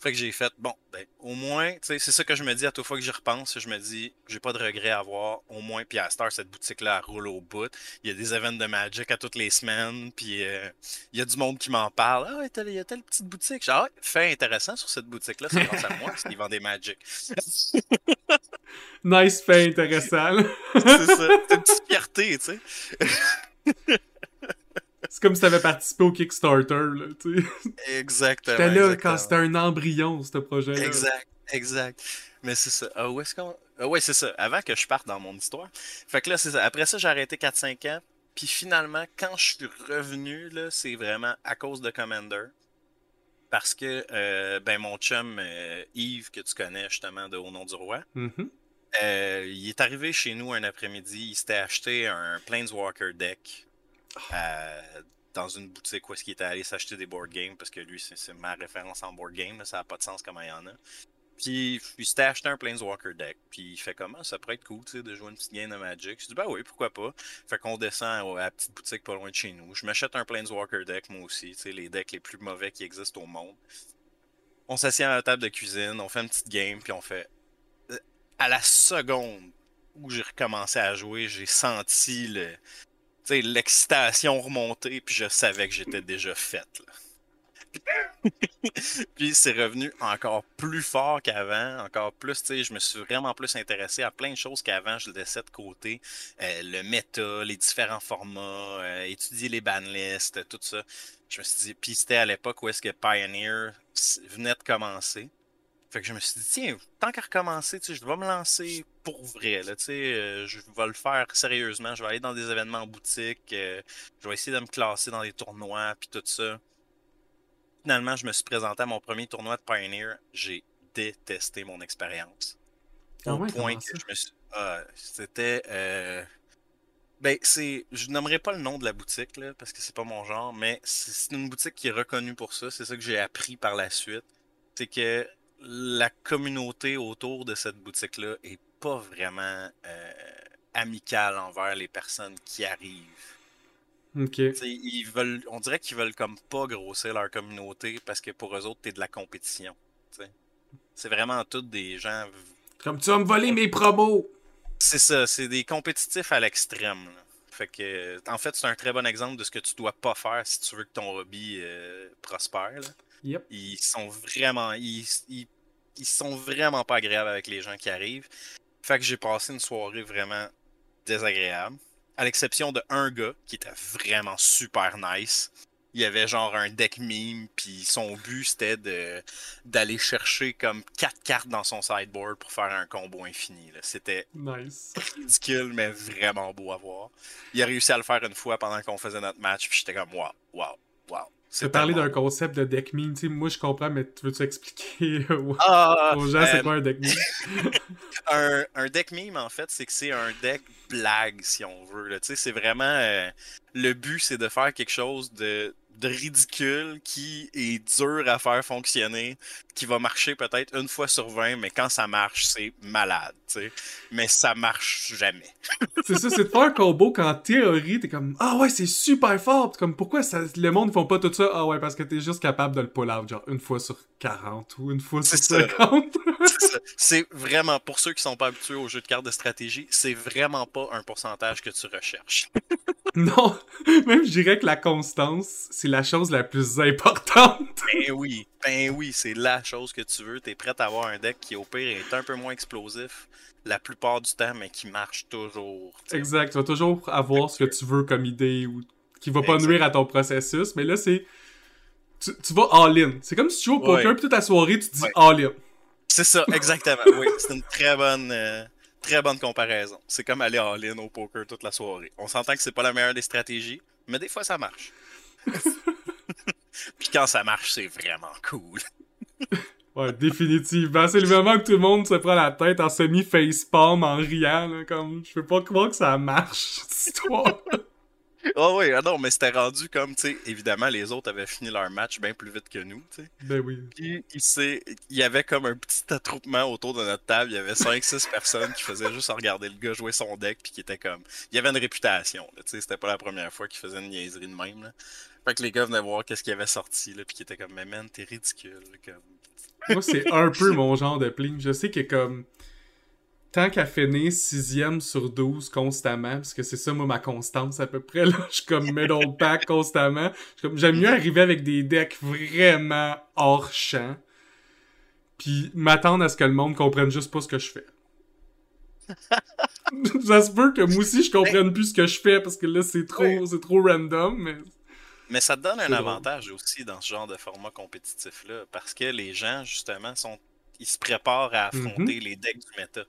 Fait que j'ai fait, bon, ben, au moins, tu sais, c'est ça que je me dis à toute fois que j'y repense. Je me dis, j'ai pas de regret à avoir. Au moins, puis à Star, cette boutique-là, roule au bout. Il y a des events de Magic à toutes les semaines. Puis euh, il y a du monde qui m'en parle. Ah, il y a telle petite boutique. Genre, ah, fait intéressant sur cette boutique-là, c'est grâce à moi, parce qu'ils vendent des Magic. Nice fait intéressant. c'est ça. C'est une petite fierté, tu sais. C'est comme si t'avais participé au Kickstarter, là, tu sais. Exactement. J'étais là exactement. quand c'était un embryon, ce projet-là. Exact, exact. Mais c'est ça. Ah, où est-ce qu'on. Ah, ouais, c'est ça. Avant que je parte dans mon histoire. Fait que là, c'est ça. Après ça, j'ai arrêté 4-5 ans. Puis finalement, quand je suis revenu, là, c'est vraiment à cause de Commander. Parce que, euh, ben, mon chum euh, Yves, que tu connais justement de Au nom du roi, Mhm. euh, il est arrivé chez nous un après-midi. Il s'était acheté un Planeswalker deck euh, dans une boutique où est-ce qu'il était allé s'acheter des board games parce que lui, c'est ma référence en board game. ça n'a pas de sens comment il y en a. Puis il s'était acheté un Planeswalker deck. Puis il fait comment ça pourrait être cool de jouer une petite game de Magic. Je dis bah oui, pourquoi pas. Fait qu'on descend à la petite boutique pas loin de chez nous. Je m'achète un Planeswalker deck moi aussi. Les decks les plus mauvais qui existent au monde. On s'assied à la table de cuisine, on fait une petite game, puis on fait. euh, À la seconde où j'ai recommencé à jouer, j'ai senti le, l'excitation remonter, puis je savais que j'étais déjà faite. puis c'est revenu encore plus fort qu'avant, encore plus, je me suis vraiment plus intéressé à plein de choses qu'avant, je le laissais de côté. Euh, le méta, les différents formats, euh, étudier les banlists, tout ça. Je me suis dit, puis c'était à l'époque où est-ce que Pioneer venait de commencer. Fait que je me suis dit, tiens, tant qu'à recommencer, je vais me lancer pour vrai. Là, euh, je vais le faire sérieusement. Je vais aller dans des événements en boutique. euh, je vais essayer de me classer dans des tournois, puis tout ça. Finalement, je me suis présenté à mon premier tournoi de Pioneer. J'ai détesté mon expérience. Ah Au ouais, point que je me suis. ah, C'était. euh, Ben, c'est. Je nommerai pas le nom de la boutique, là, parce que c'est pas mon genre, mais c'est une boutique qui est reconnue pour ça. C'est ça que j'ai appris par la suite. C'est que la communauté autour de cette boutique-là est pas vraiment euh, amicale envers les personnes qui arrivent. Ils veulent, on dirait qu'ils veulent comme pas grossir leur communauté parce que pour eux autres, t'es de la compétition. C'est vraiment tous des gens. Comme tu vas me voler mes promos! C'est ça, c'est des compétitifs à l'extrême. là. Fait que, en fait, c'est un très bon exemple de ce que tu dois pas faire si tu veux que ton hobby euh, prospère. là. Yep. Ils sont vraiment, ils, ils, ils sont vraiment pas agréables avec les gens qui arrivent. Fait que j'ai passé une soirée vraiment désagréable. À l'exception de un gars qui était vraiment super nice. Il y avait genre un deck meme, puis son but c'était de d'aller chercher comme quatre cartes dans son sideboard pour faire un combo infini. là. C'était Nice. ridicule, mais vraiment beau à voir. Il a réussi à le faire une fois pendant qu'on faisait notre match, puis j'étais comme wow, wow, wow. C'est tellement d'un concept de deck meme, tu sais, moi je comprends, mais tu veux-tu expliquer aux Ah, aux gens c'est euh, quoi un deck meme? un, un deck meme, en fait, c'est que c'est un deck blague, si on veut. là. Tu sais, C'est vraiment. euh, le but, c'est de faire quelque chose de de ridicule qui est dur à faire fonctionner, qui va marcher peut-être une fois sur 20, mais quand ça marche, c'est malade, tu sais. Mais ça marche jamais. c'est ça, c'est de faire un combo qu'en théorie, t'es comme Ah ouais, c'est super fort. comme pourquoi ça, le monde ne font pas tout ça? Ah ouais, parce que t'es juste capable de le pull out, genre une fois sur 40 ou une fois sur 50. c'est vraiment, pour ceux qui sont pas habitués aux jeux de cartes de stratégie, c'est vraiment pas un pourcentage que tu recherches. non, même je dirais que la constance, c'est la chose la plus importante. ben oui, ben oui, c'est la chose que tu veux. T'es prêt à avoir un deck qui, au pire, est un peu moins explosif la plupart du temps, mais qui marche toujours. Exact, tu vas toujours avoir ce que tu veux comme idée ou qui va pas nuire à ton processus, mais là, c'est. Tu, vas all-in. C'est comme si tu joues au poker, puis toute la soirée, tu te dis all-in. C'est ça, exactement. oui, c'est une très bonne. Euh, très bonne comparaison. C'est comme aller all-in au poker toute la soirée. On s'entend que c'est pas la meilleure des stratégies, mais des fois ça marche. Puis quand ça marche, c'est vraiment cool. ouais, définitivement. C'est le moment que tout le monde se prend la tête en semi-facepalm en riant. comme, je peux pas croire que ça marche, cette histoire. Ah oui, ah non, mais c'était rendu comme, tu sais, évidemment, les autres avaient fini leur match bien plus vite que nous, tu sais. Ben oui. Puis, il, y avait comme un petit attroupement autour de notre table. Il y avait 5-6 personnes qui faisaient juste regarder le gars jouer son deck, puis qui était comme. Il y avait une réputation, tu sais, c'était pas la première fois qu'il faisait une niaiserie de même, là. Fait que les gars venaient voir qu'est-ce qu'il avait sorti, là, puis qui était comme, mais man, t'es ridicule, comme. Moi, c'est un peu mon genre de pling. Je sais que comme tant qu'à finir sixième sur 12 constamment, parce que c'est ça, moi, ma constance à peu près, là, je suis comme middle pack constamment. J'aime mieux arriver avec des decks vraiment hors champ, puis m'attendre à ce que le monde comprenne juste pas ce que je fais. ça se peut que moi aussi je comprenne plus ce que je fais parce que là c'est trop c'est trop random mais mais ça te donne un avantage aussi dans ce genre de format compétitif là parce que les gens justement sont ils se préparent à affronter mm-hmm. les decks du méta.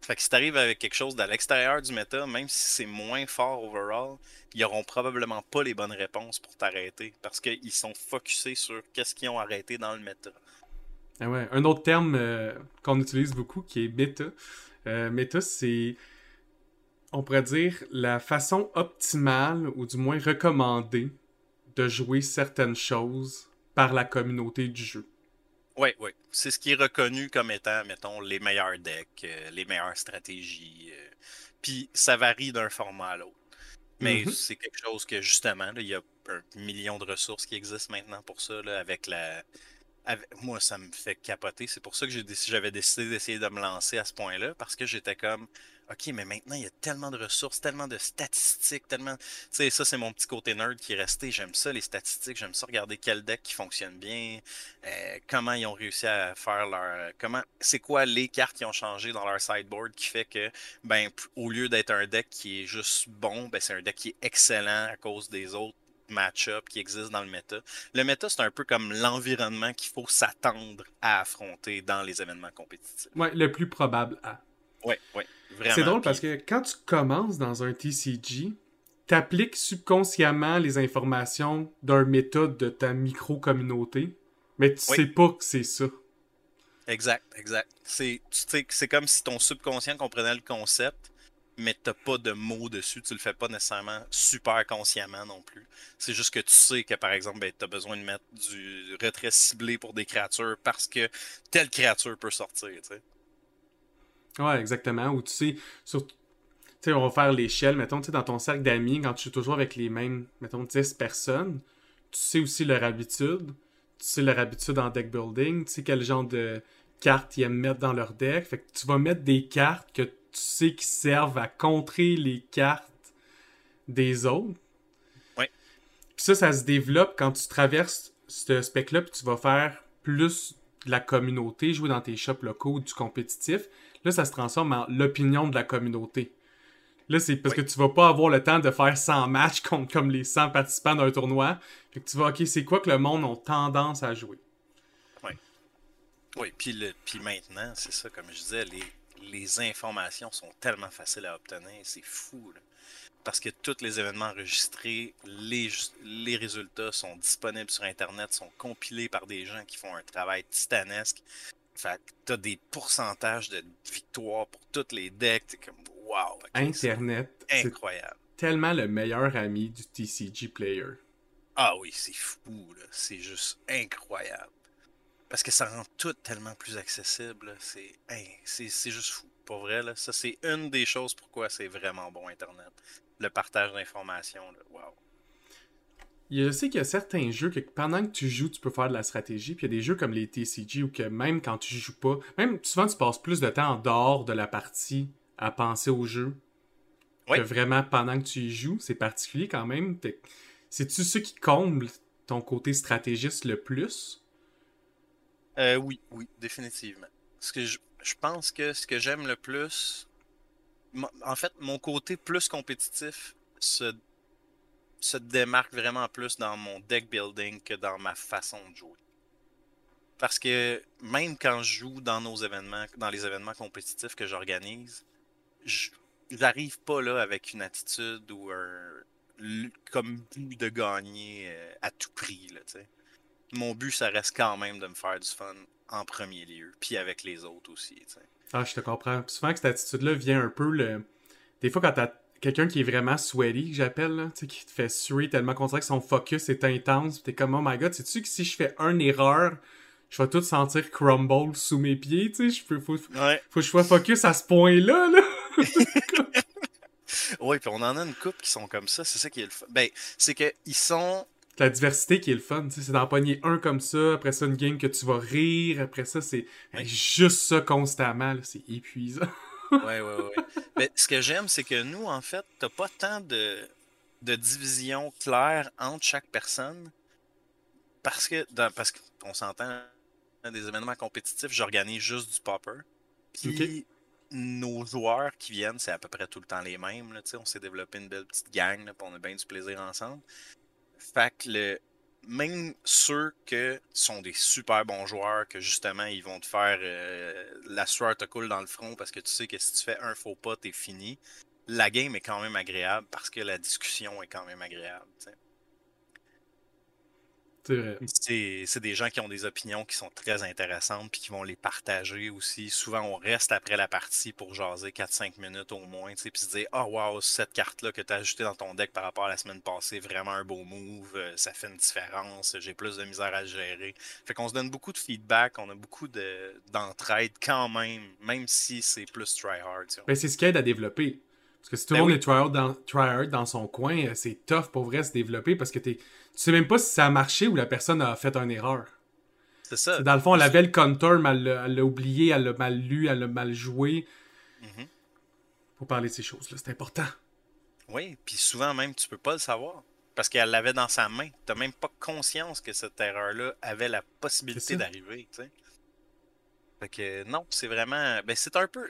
Fait que si t'arrives avec quelque chose de l'extérieur du méta, même si c'est moins fort overall, ils auront probablement pas les bonnes réponses pour t'arrêter parce qu'ils sont focusés sur qu'est-ce qu'ils ont arrêté dans le méta. Ah ouais. Un autre terme euh, qu'on utilise beaucoup qui est méta. Euh, méta, c'est, on pourrait dire, la façon optimale ou du moins recommandée de jouer certaines choses par la communauté du jeu. Oui, oui. C'est ce qui est reconnu comme étant, mettons, les meilleurs decks, euh, les meilleures stratégies. Euh. Puis ça varie d'un format à l'autre. Mais mm-hmm. c'est quelque chose que, justement, il y a un million de ressources qui existent maintenant pour ça, avec la. Moi, ça me fait capoter. C'est pour ça que j'avais décidé d'essayer de me lancer à ce point-là, parce que j'étais comme OK, mais maintenant, il y a tellement de ressources, tellement de statistiques, tellement. Tu sais, ça, c'est mon petit côté nerd qui est resté. J'aime ça, les statistiques. J'aime ça regarder quel deck qui fonctionne bien, euh, comment ils ont réussi à faire leur. Comment. C'est quoi les cartes qui ont changé dans leur sideboard qui fait que, ben, au lieu d'être un deck qui est juste bon, ben, c'est un deck qui est excellent à cause des autres match-up qui existent dans le méta. Le méta, c'est un peu comme l'environnement qu'il faut s'attendre à affronter dans les événements compétitifs. Ouais, le plus probable à. Ouais, ouais. C'est drôle parce que quand tu commences dans un TCG, t'appliques subconsciemment les informations d'un méthode de ta micro-communauté, mais tu sais pas que c'est ça. Exact, exact. C'est comme si ton subconscient comprenait le concept, mais t'as pas de mots dessus, tu le fais pas nécessairement super consciemment non plus. C'est juste que tu sais que par exemple, ben, tu as besoin de mettre du retrait ciblé pour des créatures parce que telle créature peut sortir. sais. Ouais, exactement. Ou tu sais, sur, on va faire l'échelle, mettons, dans ton cercle d'amis, quand tu joues toujours avec les mêmes, mettons, 10 personnes, tu sais aussi leur habitude, tu sais leur habitude en deck building, tu sais quel genre de cartes ils aiment mettre dans leur deck. Fait que tu vas mettre des cartes que tu sais qui servent à contrer les cartes des autres. Ouais. Puis ça, ça se développe quand tu traverses ce spec-là, puis tu vas faire plus de la communauté, jouer dans tes shops locaux, du compétitif. Là, ça se transforme en l'opinion de la communauté. Là, c'est parce que tu vas pas avoir le temps de faire 100 matchs contre comme les 100 participants d'un tournoi. Fait que tu vas, OK, c'est quoi que le monde a tendance à jouer? Oui. Oui, puis, le, puis maintenant, c'est ça, comme je disais, les, les informations sont tellement faciles à obtenir. C'est fou, Parce que tous les événements enregistrés, les, les résultats sont disponibles sur Internet, sont compilés par des gens qui font un travail titanesque. Fait que t'as des pourcentages de victoires pour tous les decks. T'es comme, wow. Internet. Incroyable. Tellement le meilleur ami du TCG player. Ah oui, c'est fou, là. C'est juste incroyable. Parce que ça rend tout tellement plus accessible. C'est c'est juste fou. Pour vrai, là. Ça, c'est une des choses pourquoi c'est vraiment bon Internet. Le partage d'informations. Wow. Je sais qu'il y a certains jeux que pendant que tu joues, tu peux faire de la stratégie. Puis il y a des jeux comme les TCG où que même quand tu joues pas, même souvent tu passes plus de temps en dehors de la partie à penser au jeu Oui. que vraiment pendant que tu y joues. C'est particulier quand même. C'est-tu ce qui comble ton côté stratégiste le plus? Euh, oui, oui, définitivement. Ce que je, pense que ce que j'aime le plus, en fait, mon côté plus compétitif se, démarque vraiment plus dans mon deck building que dans ma façon de jouer. Parce que même quand je joue dans nos événements, dans les événements compétitifs que j'organise, j'arrive pas là avec une attitude ou un comme but de gagner euh, à tout prix. Là, mon but, ça reste quand même de me faire du fun en premier lieu, puis avec les autres aussi. tu sais. Ah, je te comprends. Puis souvent que cette attitude-là vient un peu le. Des fois, quand t'as quelqu'un qui est vraiment sweaty, que j'appelle, là, tu sais, qui te fait suer tellement qu'on dirait que son focus est intense, pis t'es comme, oh my god, sais-tu que si je fais une erreur, je vais tout sentir crumble sous mes pieds, tu sais, je peux- faut, Ouais, faut que je sois focus à ce point-là, là. ouais, puis on en a une couple qui sont comme ça, c'est ça qui est le fun. Ben, c'est que ils sont. La diversité qui est le fun, c'est d'en pogner un comme ça, après ça, une game que tu vas rire, après ça, c'est Ouais. juste ça constamment, c'est épuisant. Ouais, ouais, ouais. Mais ce que j'aime, c'est que nous, en fait, t'as pas tant de, de division claire entre chaque personne. Parce que, dans- parce qu'on s'entend, dans des événements compétitifs, j'organise juste du popper. Puis nos joueurs qui viennent, c'est à peu près tout le temps les mêmes. Là, on s'est développé une belle petite gang, là, on a bien du plaisir ensemble. Fait que le, même ceux que sont des super bons joueurs, que justement ils vont te faire euh, la sueur te coule dans le front parce que tu sais que si tu fais un faux pas, t'es fini. La game est quand même agréable parce que la discussion est quand même agréable. C'est des gens qui ont des opinions qui sont très intéressantes puis qui vont les partager aussi. Souvent, on reste après la partie pour jaser 4-5 minutes au moins, tu sais, puis se dire Ah, wow, cette carte-là que tu as ajoutée dans ton deck par rapport à la semaine passée, vraiment un beau move, euh, ça fait une différence, j'ai plus de misère à gérer. Fait qu'on se donne beaucoup de feedback, on a beaucoup de- d'entraide quand même, même si c'est plus try-hard. Ben, c'est ce qui aide à développer. Parce que si tout le Ben monde oui. est tryhard dans, dans son coin, euh, c'est tough pour vrai se développer parce que t'es, tu sais même pas si ça a marché ou la personne a fait une erreur. C'est ça. Dans le fond, elle avait le counter, mais elle l'a- oublié, elle l'a mal lu, elle l'a mal joué. Mhm. Faut parler de ces choses-là, c'est important. Oui, puis souvent même, tu peux pas le savoir. Parce qu'elle l'avait dans sa main. T'as même pas conscience que cette erreur-là avait la possibilité d'arriver, tu sais. Fait que non, c'est vraiment. Ben, c'est un peu.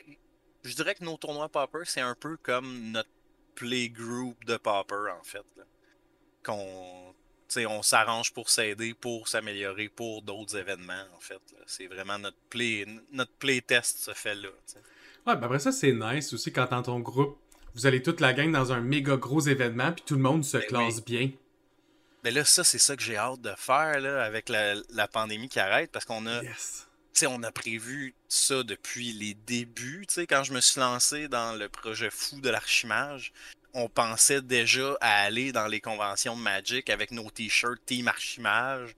Je dirais que nos tournois Popper, c'est un peu comme notre playgroup de Popper, en fait. Qu'on. On s'arrange pour s'aider, pour s'améliorer pour d'autres événements, en fait. C'est vraiment notre play. Notre playtest se fait là. Ouais, ben après ça, c'est nice aussi quand dans ton groupe, vous allez toute la gang dans un méga gros événement, puis tout le monde se Ben classe oui. bien. Mais là, ça, c'est ça que j'ai hâte de faire là, avec la, la pandémie qui arrête, parce qu'on a. Yes. Tu sais, on a prévu ça depuis les débuts. Quand je me suis lancé dans le projet fou de l'archimage, on pensait déjà à aller dans les conventions de Magic avec nos t-shirts Team Archimage,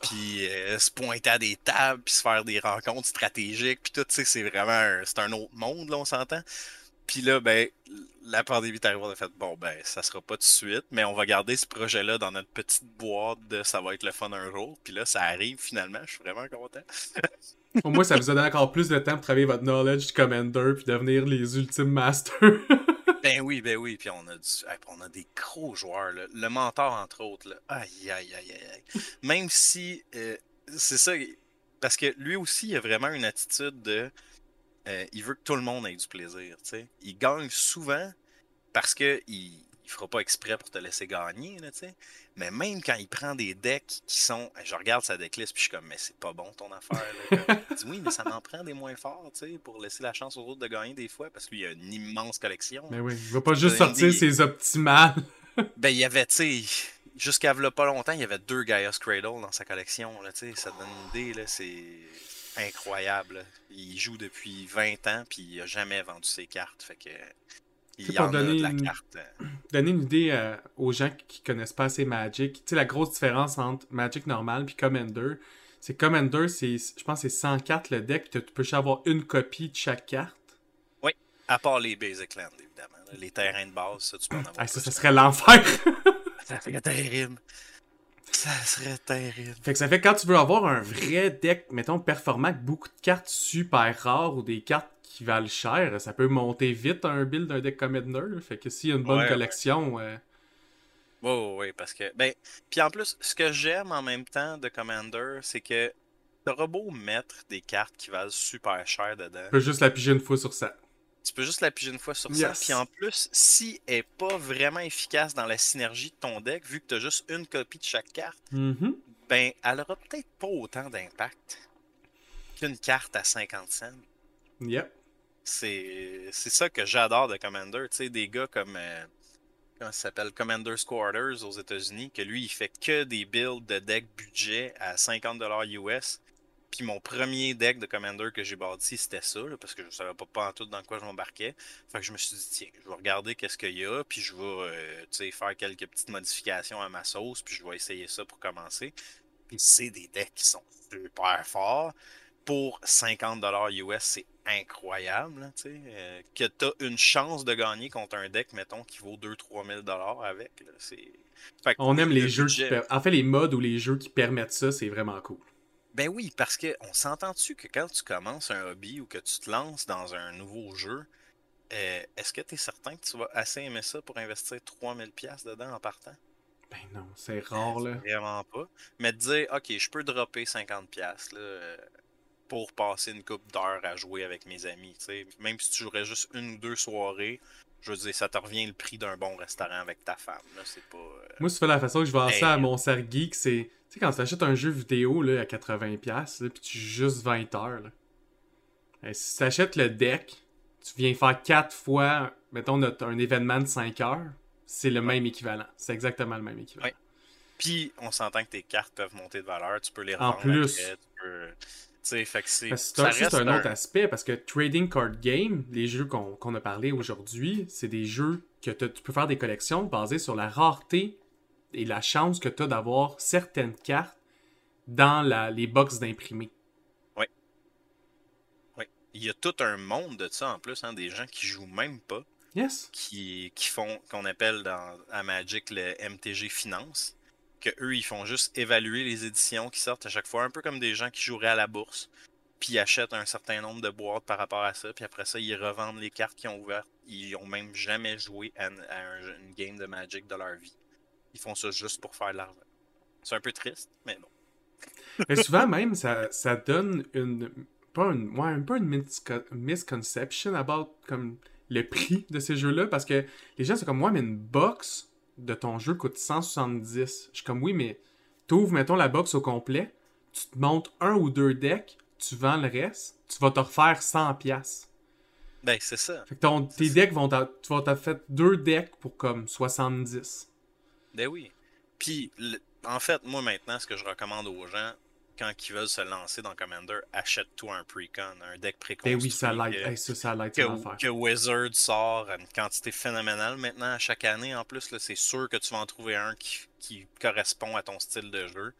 puis euh, se pointer à des tables, puis se faire des rencontres stratégiques, puis tout, tu sais, c'est vraiment un, c'est un autre monde, là, on s'entend. Puis là, ben, la pandémie est arrivée, on a fait, bon, ben, ça sera pas tout de suite, mais on va garder ce projet-là dans notre petite boîte de ça va être le fun un jour. Puis là, ça arrive finalement, je suis vraiment content. Au moins, ça vous a donné encore plus de temps pour travailler votre knowledge commander, puis devenir les ultimes masters. Ben oui, ben oui. Puis on a, du, hey, puis on a des gros joueurs. Là. Le mentor, entre autres. Là. Aïe, aïe, aïe, aïe, aïe. Même si. euh, c'est ça. Parce que lui aussi, il a vraiment une attitude de. Euh, il veut que tout le monde ait du plaisir. tu sais. Il gagne souvent parce que il, il fera pas exprès pour te laisser gagner. Là, tu sais. mais même quand il prend des decks qui sont. Je regarde sa decklist puis je suis comme, mais c'est pas bon ton affaire. Là. Il dit oui, mais ça m'en prend des moins forts tu sais, pour laisser la chance aux autres de gagner des fois parce qu'il a une immense collection. Mais oui, il va pas juste sortir des- ses optimales. Ben, il y avait, tu sais, jusqu'à pas longtemps, il y avait deux Gaia's Cradle dans sa collection, là, tu sais, ça te donne une idée, là, c'est incroyable. Il joue depuis 20 ans, puis il a jamais vendu ses cartes, fait que Il y en a de la une- carte. Donner une idée euh, aux gens qui connaissent pas assez Magic. Tu sais, la grosse différence entre Magic normal puis Commander, c'est Commander, c'est, je pense c'est 100 cartes le deck, puis tu peux avoir une copie de chaque carte. À part les Basic Land, évidemment. Les terrains de base, ça, tu peux en avoir. Ah, ça, ça serait l'enfer. Ça serait terrible. Ça serait terrible. fait que ça fait que quand tu veux avoir un vrai deck, mettons, performant, avec beaucoup de cartes super rares ou des cartes qui valent cher, ça peut monter vite un build d'un deck Commander. là. Fait que s'il y a une bonne Ouais, ouais. collection, euh, Oui, oui, parce que. Ben, puis en plus, ce que j'aime en même temps de Commander, c'est que t'auras beau mettre des cartes qui valent super cher dedans. tu peux juste la piger une fois sur ça. Tu peux juste la piger une fois sur ça. Yes. Puis en plus, si elle est pas vraiment efficace dans la synergie de ton deck, vu que tu as juste une copie de chaque carte, Mhm. ben elle aura peut-être pas autant d'impact qu'une carte à 50 cents. Yep. C'est c'est ça que j'adore de Commander. Tu sais, des gars comme. euh, comment ça s'appelle? Commander Squatters aux États-Unis, que lui, il fait que des builds de deck budget à 50$ US. Puis mon premier deck de Commander que j'ai bâti, c'était ça, là, parce que je savais pas, pas en tout dans quoi je m'embarquais. Fait que je me suis dit, tiens, je vais regarder qu'est-ce qu'il y a, puis je vais euh, tu sais, faire quelques petites modifications à ma sauce, puis je vais essayer ça pour commencer. Puis c'est des decks qui sont super forts. Pour 50$ US, c'est incroyable, là, tu sais. euh, que tu as une chance de gagner contre un deck, mettons, qui vaut 2-3 000$ avec. là, On aime les le jeux qui per- En fait, les modes ou les jeux qui permettent ça, c'est vraiment cool. Ben oui, parce que on s'entend-tu que quand tu commences un hobby ou que tu te lances dans un nouveau jeu, euh, est-ce que tu es certain que tu vas assez aimer ça pour investir 3000$ piastres dedans en partant? Ben non, c'est rare, là. Vraiment pas. Mais te dire, ok, je peux dropper 50$ piastres, là, euh, pour passer une coupe d'heures à jouer avec mes amis. Même si tu jouerais juste une ou deux soirées, je veux dire, ça te revient le prix d'un bon restaurant avec ta femme. Là, c'est pas. euh, Moi, c'est la façon que je vois ça à Hey. mon geek, c'est. Tu sais, quand tu achètes un jeu vidéo là, à 80$, là, puis tu joues juste 20 heures, là. Eh, si tu achètes le deck, tu viens faire 4 fois, mettons, notre- un événement de 5 heures, c'est le même équivalent. C'est exactement le même équivalent. Ouais. Puis, on s'entend que tes cartes peuvent monter de valeur, tu peux les En revendre plus. après, tu peux... Fait que c'est... Un autre aspect, parce que Trading Card Game, les jeux qu'on a parlé aujourd'hui, c'est des jeux que tu peux faire des collections basées sur la rareté et la chance que tu as d'avoir certaines cartes dans la, les box d'imprimés. Oui. Il y a tout un monde de ça en plus, hein, des gens qui jouent même pas, Yes. qui, qui font, qu'on appelle dans, à Magic le MTG Finance, que eux, ils font juste évaluer les éditions qui sortent à chaque fois, un peu comme des gens qui joueraient à la bourse, puis achètent un certain nombre de boîtes par rapport à ça, puis après ça, ils revendent les cartes qu'ils ont ouvertes. Ils ont même jamais joué à, une- game de Magic de leur vie. Ils font ça juste pour faire de l'argent. C'est un peu triste, mais bon. Mais souvent même, ça, ça donne une. Pas une. Ouais, un peu une misco- misconception about comme le prix de ces jeux-là. Parce que les gens, c'est comme, ouais, mais une box de ton jeu coûte 170. Je suis comme, oui, mais t'ouvres, mettons, la box au complet, tu te montes un ou deux decks, tu vends le reste, tu vas te refaire 100$. piastres. Ben, c'est ça. Fait que ton, tes ça. decks vont. Tu vas fait deux decks pour comme 70. Ben oui. Puis, le- en fait, moi maintenant, ce que je recommande aux gens, quand ils veulent se lancer dans Commander, achète-toi un Precon, un deck préconstruit. Ben oui, ça l'aide. que- Hey, ça, ça l'aide, c'est l'enfer. que, que Wizard sort à une quantité phénoménale maintenant à chaque année. En plus, c'est sûr que tu vas en trouver un qui, qui correspond à ton style de jeu.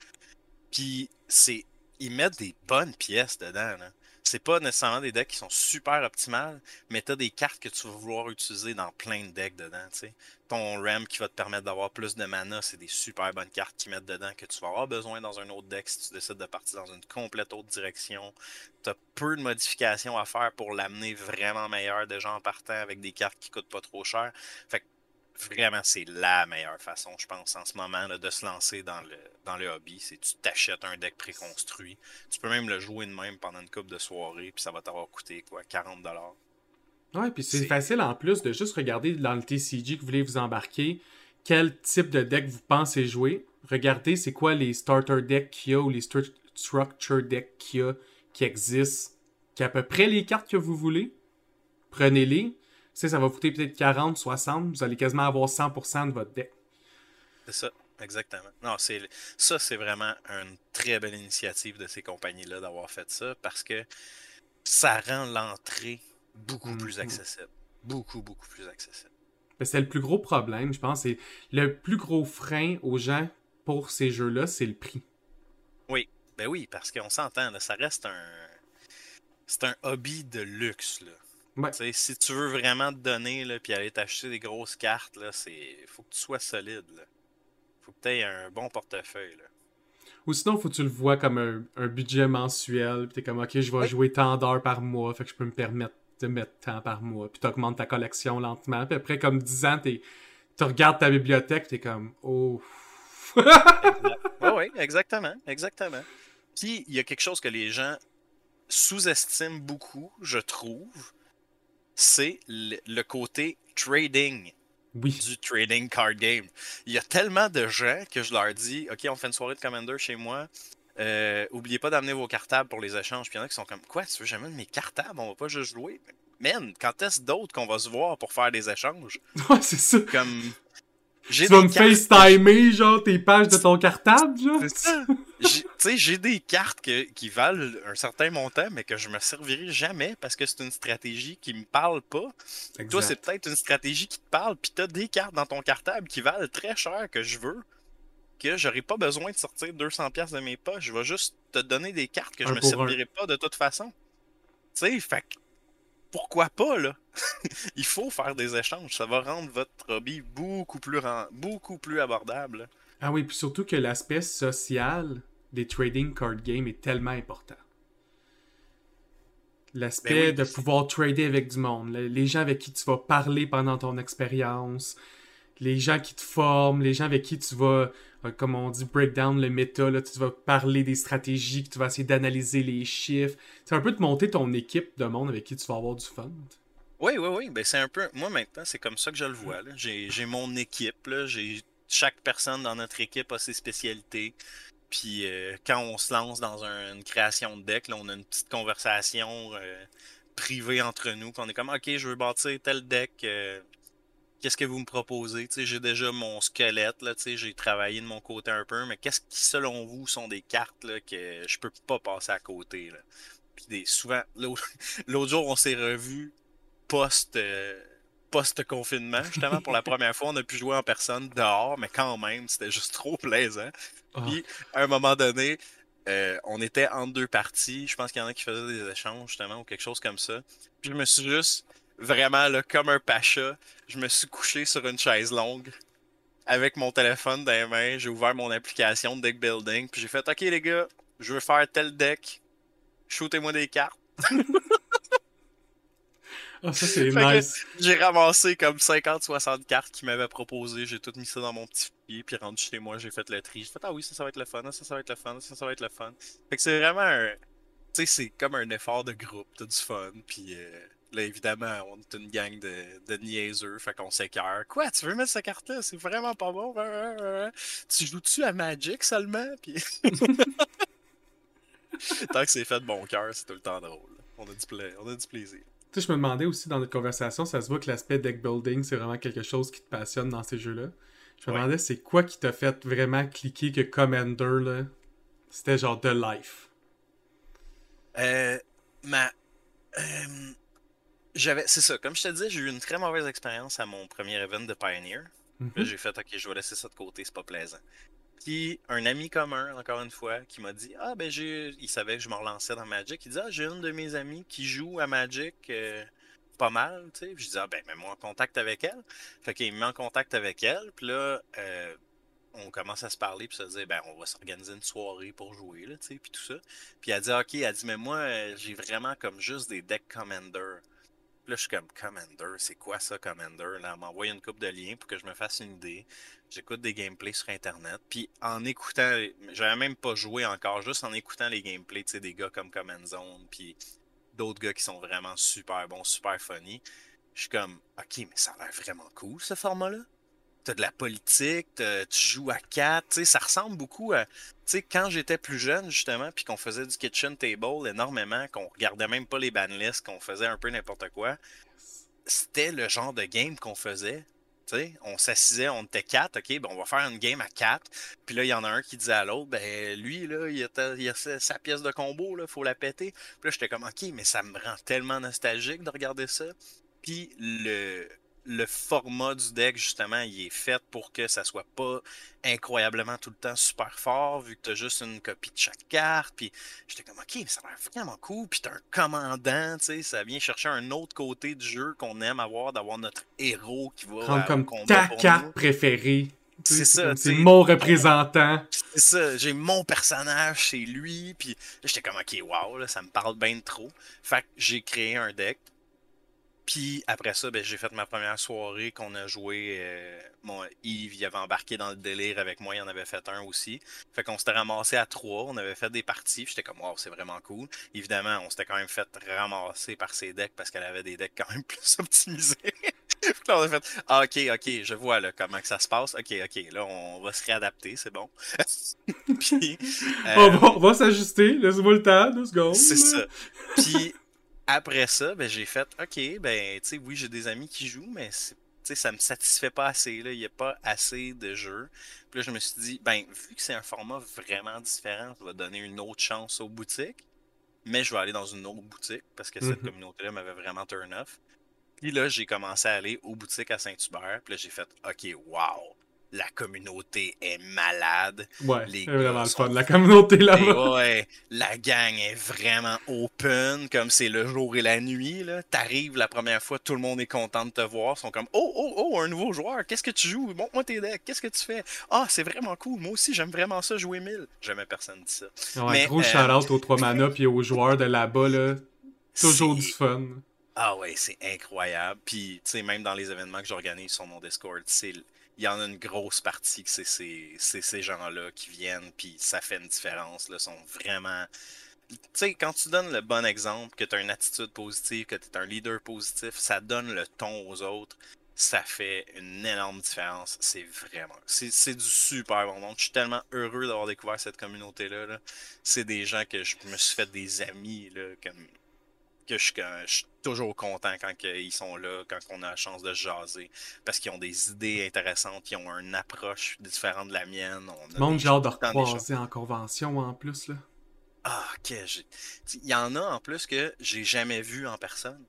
Puis c'est. Ils mettent des bonnes pièces dedans. Là. C'est pas nécessairement des decks qui sont super optimales, mais t'as des cartes que tu vas vouloir utiliser dans plein de decks dedans. tu. Ton RAM qui va te permettre d'avoir plus de mana, c'est des super bonnes cartes qu'ils mettent dedans que tu vas avoir besoin dans un autre deck si tu décides de partir dans une complète autre direction. T'as peu de modifications à faire pour l'amener vraiment meilleur déjà en partant avec des cartes qui coûtent pas trop cher. Fait vraiment, c'est la meilleure façon, je pense, en ce moment, là, de se lancer dans le, dans le hobby. C'est tu t'achètes un deck préconstruit. Tu peux même le jouer de même pendant une coupe de soirée, puis ça va t'avoir coûté quoi, 40$. Ouais, puis c'est facile en plus de juste regarder dans le TCG que vous voulez vous embarquer, quel type de deck vous pensez jouer. Regardez c'est quoi les starter decks qu'il y a ou les stru- structure decks qu'il y a qui existent, qui à peu près les cartes que vous voulez. Prenez-les. Sais, ça va coûter peut-être 40, 60. Vous allez quasiment avoir 100% de votre deck. C'est ça, exactement. Non, c'est ça, c'est vraiment une très belle initiative de ces compagnies-là d'avoir fait ça parce que ça rend l'entrée beaucoup plus Mhm. accessible. beaucoup, beaucoup plus accessible. C'est le plus gros problème, je pense. C'est le plus gros frein aux gens pour ces jeux-là, c'est le prix. Oui, ben oui, parce qu'on s'entend, ça reste un. C'est un hobby de luxe. Là. Ouais. Si tu veux vraiment te donner là, puis aller t'acheter des grosses cartes, là, c'est. faut que tu sois solide. Là. Faut que tu aies un bon portefeuille. Là. Ou sinon, faut que tu le vois comme un, un budget mensuel. Puis t'es comme, ok, je vais jouer tant d'heures par mois, fait que je peux me permettre de mettre tant par mois. Puis t'augmentes ta collection lentement. Puis après, comme 10 ans, tu regardes ta bibliothèque, t'es comme, oh. oui, oui, exactement, exactement. Puis, il y a quelque chose que les gens sous-estiment beaucoup, je trouve, c'est le, côté trading oui. du trading card game. Il y a tellement de gens que je leur dis Ok, on fait une soirée de Commander chez moi. Euh, oubliez pas d'amener vos cartables pour les échanges. Puis il y en a qui sont comme Quoi, tu veux jamais de mes cartables? On va pas juste jouer. Man, quand est-ce d'autres qu'on va se voir pour faire des échanges? Ouais, c'est ça. Comme. Tu vas me FaceTimer, genre, tes pages de ton cartable, genre? C'est ça. Tu sais, j'ai des cartes qui valent un certain montant, mais que je me servirai jamais parce que c'est une stratégie qui me parle pas. Toi, c'est peut-être une stratégie qui te parle, puis t'as des cartes dans ton cartable qui valent très cher que je veux, que j'aurai pas besoin de sortir 200$ de mes poches. Je vais juste te donner des cartes que je me servirai pas de toute façon. Tu sais, fait pourquoi pas, là? Il faut faire des échanges. Ça va rendre votre hobby beaucoup plus, beaucoup plus abordable. Ah oui, puis surtout que l'aspect social des trading card games est tellement important. L'aspect ben de pouvoir trader avec du monde, les gens avec qui tu vas parler pendant ton expérience, les gens qui te forment, les gens avec qui tu vas, euh, comme on dit, break down le méta, là, tu vas parler des stratégies, que tu vas essayer d'analyser les chiffres. C'est un peu de monter ton équipe de monde avec qui tu vas avoir du fun. Oui, oui, oui. Ben, c'est un peu. Moi, maintenant, c'est comme ça que je le vois. J'ai mon équipe. Chaque personne dans notre équipe a ses spécialités. Puis euh, quand on se lance dans une création de deck, là, on a une petite conversation euh, privée entre nous. Puis on est comme, OK, je veux bâtir tel deck qu'est-ce que vous me proposez? J'ai déjà mon squelette, j'ai travaillé de mon côté un peu, mais qu'est-ce qui, selon vous, sont des cartes là, que je peux pas passer à côté? Puis des, souvent, l'autre jour, on s'est revu post, euh, post-confinement, justement, pour la première fois, on a pu jouer en personne dehors, mais quand même, c'était juste trop plaisant. Ah. Puis, à un moment donné, euh, on était en deux parties. Je pense qu'il y en a qui faisaient des échanges, justement, ou quelque chose comme ça. Puis je me suis juste vraiment là, comme un pacha. Je me suis couché sur une chaise longue avec mon téléphone dans les mains. J'ai ouvert mon application de deck building. Puis j'ai fait Ok, les gars, je veux faire tel deck. Shootez-moi des cartes. Ah, ça c'est nice. J'ai ramassé comme 50-60 cartes qu'ils m'avaient proposées. J'ai tout mis ça dans mon petit fichier. Puis rendu chez moi, j'ai fait le tri. J'ai fait Ah oui, ça, ça va être le fun. Ça, ça va être le fun. Ça, ça va être le fun. Fait que c'est vraiment un. Tu sais, c'est comme un effort de groupe. T'as du fun. Puis. Euh, Là, évidemment, on est une gang de, de niaiseux, fait qu'on s'écœure. Quoi, tu veux mettre cette carte-là? C'est vraiment pas bon. Tu joues-tu à Magic seulement? Puis... Tant que c'est fait de bon cœur, c'est tout le temps drôle. On a du, on a du plaisir. Tu sais, je me demandais aussi dans notre conversation, ça se voit que l'aspect deck building, c'est vraiment quelque chose qui te passionne dans ces jeux-là. Je me demandais, c'est quoi qui t'a fait vraiment cliquer que Commander, là, c'était genre de life? Euh, ma... Euh, j'avais, c'est ça, comme je te disais, j'ai eu une très mauvaise expérience à mon premier event de Pioneer. Mhm. j'ai fait, ok, je vais laisser ça de côté, c'est pas plaisant. Puis un ami commun, encore une fois, qui m'a dit Ah, ben j'ai. Il savait que je me relançais dans Magic. Il dit Ah, j'ai une de mes amies qui joue à Magic euh, pas mal, tu sais. je dis Ah, ben mets-moi en contact avec elle. Fait qu'il me met en contact avec elle. Puis là, euh, on commence à se parler. Puis se dire Ben, on va s'organiser une soirée pour jouer, tu sais. Puis tout ça. Puis elle dit Ok, elle dit Mais moi, euh, j'ai vraiment comme juste des decks Commander là, je suis comme Commander, c'est quoi ça, Commander? Là, m'envoie une coupe de liens pour que je me fasse une idée. J'écoute des gameplays sur Internet. Puis en écoutant, j'avais même pas joué encore, juste en écoutant les gameplays, des gars comme Command Zone, puis d'autres gars qui sont vraiment super bons, super funny. Je suis comme, ok, mais ça a l'air vraiment cool ce format-là t'as de la politique, tu joues à quatre, ça ressemble beaucoup à, tu sais, quand j'étais plus jeune, justement, puis qu'on faisait du kitchen table énormément, qu'on regardait même pas les banlists, qu'on faisait un peu n'importe quoi, c'était le genre de game qu'on faisait. Tu sais, on s'assisait, on était quatre, ok, ben on va faire une game à quatre. Puis là, il y en a un qui disait à l'autre, ben lui, là, il a, a sa pièce de combo, là, faut la péter. Puis là, j'étais comme, ok, mais ça me rend tellement nostalgique de regarder ça. Puis le, le format du deck, justement, il est fait pour que ça soit pas incroyablement tout le temps super fort, vu que tu as juste une copie de chaque carte. Puis j'étais comme, ok, mais ça a l'air vraiment cool. Puis tu un commandant, tu sais, ça vient chercher un autre côté du jeu qu'on aime avoir, d'avoir notre héros qui va. Prendre comme ta carte préférée. C'est ça. C'est mon représentant. C'est ça. J'ai mon personnage, c'est lui. Puis j'étais comme, ok, wow, là, ça me parle bien trop. Fait que j'ai créé un deck. Puis après ça, ben, j'ai fait ma première soirée qu'on a joué. Euh, mon Yves, il avait embarqué dans le délire avec moi, il en avait fait un aussi. Fait qu'on s'était ramassé à trois, on avait fait des parties. J'étais comme, wow, c'est vraiment cool. Évidemment, on s'était quand même fait ramasser par ses decks parce qu'elle avait des decks quand même plus optimisés. là, on a fait, ah, ok, ok, je vois là, comment que ça se passe. Ok, ok, là, on va se réadapter, c'est bon. Puis, on va, on va s'ajuster, laisse-moi le temps, deux secondes. C'est ça. Puis après ça, ben, j'ai fait OK, ben, tu sais, oui, j'ai des amis qui jouent, mais ça me satisfait pas assez. Là. Il n'y a pas assez de jeux. Puis là, je me suis dit, ben, vu que c'est un format vraiment différent, ça va donner une autre chance aux boutiques. Mais je vais aller dans une autre boutique parce que cette mhm. communauté-là m'avait vraiment turn off. Puis là, j'ai commencé à aller aux boutiques à Saint-Hubert. Puis là, j'ai fait OK, wow la communauté est malade. Ouais, c'est vraiment le fun. La communauté là-bas. Ouais, la gang est vraiment open, comme c'est le jour et la nuit. Là. T'arrives la première fois, tout le monde est content de te voir. Ils sont comme Oh, oh, oh, un nouveau joueur, qu'est-ce que tu joues? Montre-moi tes decks, qu'est-ce que tu fais? Ah, c'est vraiment cool. Moi aussi, j'aime vraiment ça, jouer 1000. Jamais personne dit ça. Ouais, Mais, gros euh... shout-out aux 3 mana puis aux joueurs de là-bas. Là. Toujours du fun. Ah ouais, c'est incroyable. Puis, tu sais, même dans les événements que j'organise sur mon Discord, il y en a une grosse partie que c'est ces, gens-là qui viennent, puis ça fait une différence. Là, sont vraiment. Tu sais, quand tu donnes le bon exemple, que tu as une attitude positive, que tu es un leader positif, ça donne le ton aux autres. Ça fait une énorme différence. C'est vraiment. C'est du super bon monde. Je suis tellement heureux d'avoir découvert cette communauté-là. -là, c'est des gens que je me suis fait des amis. Là, comme que je, suis toujours content quand ils sont là, quand on a la chance de jaser, parce qu'ils ont des idées intéressantes, ils ont une approche différente de la mienne. On Monde genre de recroiser en convention en plus, là. Ah, ok. Il y en a en plus que j'ai jamais vu en personne.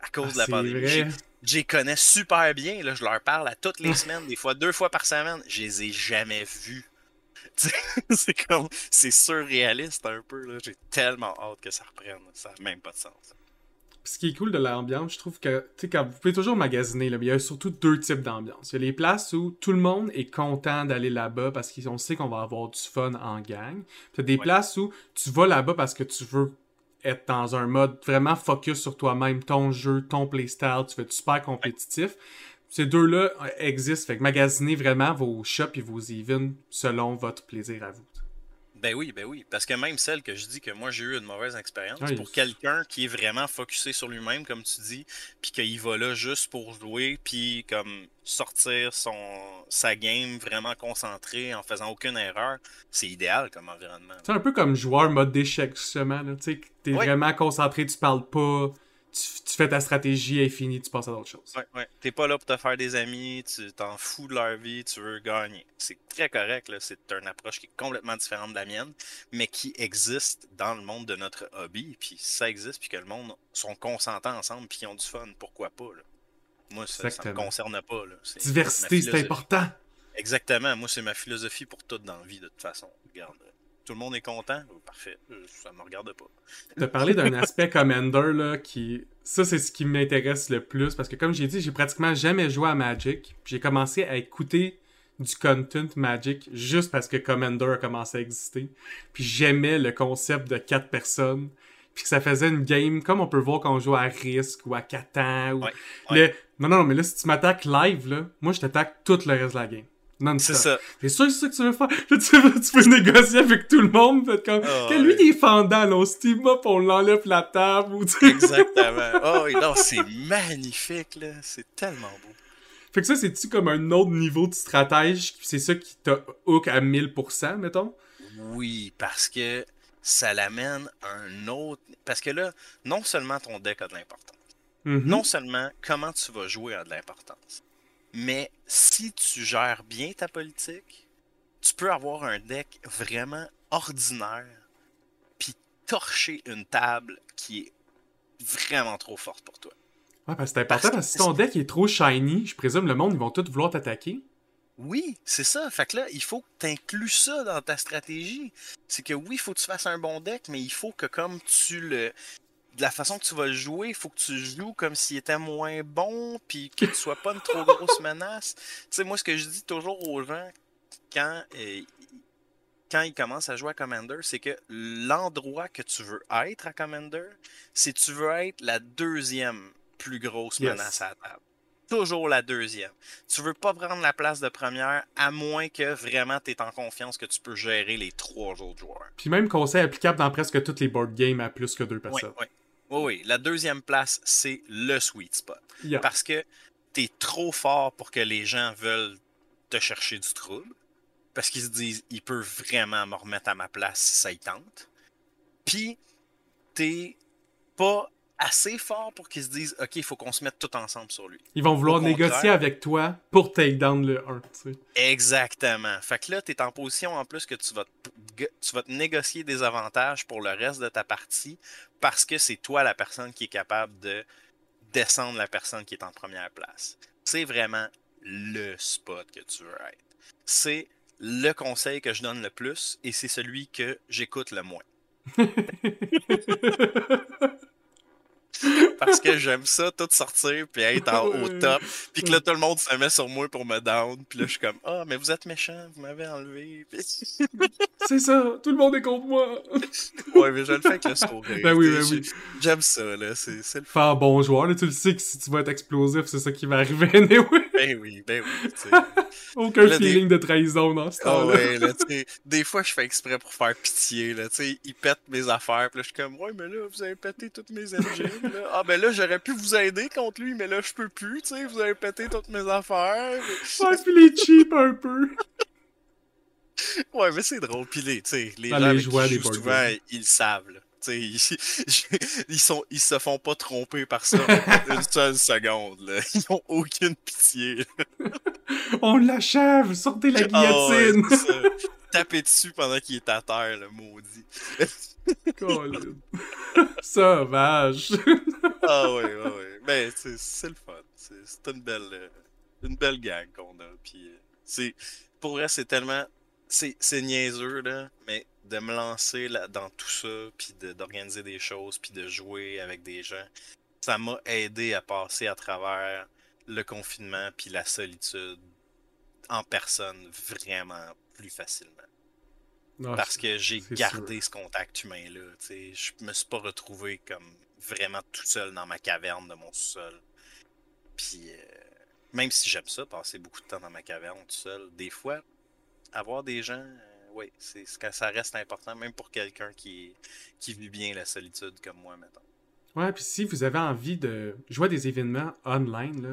À cause de la ah, pandémie. J'y connais super bien, là, je leur parle à toutes les semaines, des fois deux fois par semaine. Je les ai jamais vus. c'est comme, c'est surréaliste un peu. Là. J'ai tellement hâte que ça reprenne. Ça n'a même pas de sens. Ce qui est cool de l'ambiance, je trouve que, tu sais, quand vous pouvez toujours magasiner, là, il y a surtout deux types d'ambiance. Il y a les places où tout le monde est content d'aller là-bas parce qu'on sait qu'on va avoir du fun en gang. Puis des places où tu vas là-bas parce que tu veux être dans un mode vraiment focus sur toi-même, ton jeu, ton playstyle, tu veux être super compétitif ces deux-là existent. Fait que magasinez vraiment vos shops et vos events selon votre plaisir à vous. Ben oui, ben oui. Parce que même celle que je dis que moi j'ai eu une mauvaise expérience, pour quelqu'un qui est vraiment focusé sur lui-même, comme tu dis, puis qu'il va là juste pour jouer, puis comme sortir son sa game vraiment concentré en faisant aucune erreur, c'est idéal comme environnement. C'est un peu comme joueur mode d'échec, justement. Tu sais, t'es vraiment concentré, tu parles pas tu, fais ta stratégie infinie, tu passes à d'autres choses. Ouais, ouais. T'es pas là pour te faire des amis, tu t'en fous de leur vie, tu veux gagner. C'est très correct, là. C'est une approche qui est complètement différente de la mienne, mais qui existe dans le monde de notre hobby. Puis ça existe, puis que le monde sont consentants ensemble, puis qu'ils ont du fun, pourquoi pas, là? Moi, ça, ça me concerne pas, là. Diversité, c'est important. Exactement. Moi, c'est ma philosophie pour tout dans la vie, de toute façon. Regarde tout le monde est content, oh, parfait, euh, ça me regarde pas. Tu as parlé d'un aspect Commander, là, qui... Ça, c'est ce qui m'intéresse le plus, parce que comme j'ai dit, j'ai pratiquement jamais joué à Magic. J'ai commencé à écouter du content Magic juste parce que Commander a commencé à exister. Puis j'aimais le concept de quatre personnes. Puis que ça faisait une game comme on peut voir quand on joue à Risk ou à Catan. Ou... Non, non, mais là, si tu m'attaques live, là, moi, je t'attaque tout le reste de la game. C'est ça. C'est sûr que c'est ça que tu veux faire. tu, peux négocier avec tout le monde. Fait comme, oh, lui, il est fendant, là, on steam up, on l'enlève la table. Ou, Exactement. Oh, non, c'est magnifique, là. C'est tellement beau. Fait que ça, c'est-tu comme un autre niveau de stratège? C'est ça qui t'a hook à 1000%, mettons? Oui, parce que ça l'amène à un autre... Parce que là, non seulement ton deck a de l'importance, mm-hmm. non seulement comment tu vas jouer a de l'importance, mais si tu gères bien ta politique, tu peux avoir un deck vraiment ordinaire, puis torcher une table qui est vraiment trop forte pour toi. Ouais, parce que c'est important, parce que si ton deck est trop shiny, je présume le monde, ils vont tous vouloir t'attaquer. Oui, c'est ça. Fait que là, il faut que tu inclues ça dans ta stratégie. C'est que oui, il faut que tu fasses un bon deck, mais il faut que comme tu le. De la façon que tu vas jouer, il faut que tu joues comme s'il était moins bon, puis que tu sois pas une trop grosse menace. Tu sais, moi, ce que je dis toujours aux gens quand, euh, quand ils commencent à jouer à Commander, c'est que l'endroit que tu veux être à Commander, c'est tu veux être la deuxième plus grosse Yes. menace à la table. Toujours la deuxième. Tu veux pas prendre la place de première à moins que vraiment tu es en confiance que tu peux gérer les trois autres joueurs. Puis même conseil applicable dans presque toutes les board games à plus que deux personnes. oui. Oui, oui. La deuxième place, c'est le sweet spot. Yeah. Parce que tu es trop fort pour que les gens veulent te chercher du trouble. Parce qu'ils se disent, il peut vraiment me remettre à ma place si ça y tente. Puis, t'es pas assez fort pour qu'ils se disent, OK, il faut qu'on se mette tout ensemble sur lui. Ils vont vouloir Au négocier avec toi pour take down le 1, tu sais. Exactement. Fait que là, tu es en position en plus que tu vas, te, tu vas te négocier des avantages pour le reste de ta partie parce que c'est toi la personne qui est capable de descendre la personne qui est en première place. C'est vraiment le spot que tu veux être. C'est le conseil que je donne le plus et c'est celui que j'écoute le moins. Parce que j'aime ça, tout sortir puis être en, au top. Puis que là, tout le monde se met sur moi pour me down. Puis là, je suis comme, ah, mais vous êtes méchant, vous m'avez enlevé. C'est ça, tout le monde est contre moi. ouais, mais je le fais avec le sourire. Ben oui, ben oui. j'ai- J'aime ça, là. C'est le Faire bon joueur, là, tu le sais que si tu vas être explosif, c'est ça qui va arriver. anyway. Ben oui, ben oui. Aucun Là, des- feeling de trahison dans ce temps-là. ouais, là, des fois, je fais exprès pour faire pitié, là, tu sais, ils pètent mes affaires, puis là, je suis comme, ouais, mais là, vous avez pété toutes mes engines, là. Ah, ben là, j'aurais pu vous aider contre lui, mais là, je peux plus, tu sais, vous avez pété toutes mes affaires. Ouais, puis les cheap un peu. Ouais, mais c'est drôle, puis les, les Ah, gens les qui souvent, ils le savent, là. Ils, ils, sont, ils se font pas tromper par ça une seule seconde, là. Ils ont aucune pitié. On l'achève, sortez la Ah guillotine. Taper dessus pendant qu'il est à terre, le maudit. Sauvage. Ah ouais, ouais, ouais. Ben, c'est le fun. C'est une belle, euh, une belle gang qu'on a. Puis, euh, c'est, pour vrai, c'est tellement, c'est c'est niaiseux, là, mais de me lancer là, dans tout ça, puis de- d'organiser des choses, puis de jouer avec des gens, ça m'a aidé à passer à travers le confinement, puis la solitude en personne vraiment plus facilement. Ah, Parce que j'ai gardé ce contact humain-là. Je me suis pas retrouvé comme vraiment tout seul dans ma caverne de mon sous-sol. Puis, euh, même si j'aime ça, passer beaucoup de temps dans ma caverne tout seul, des fois, avoir des gens, euh, oui, c'est c'est que ça reste important, même pour quelqu'un qui, qui vit bien la solitude comme moi, maintenant. Ouais, puis si vous avez envie de jouer à des événements online, là,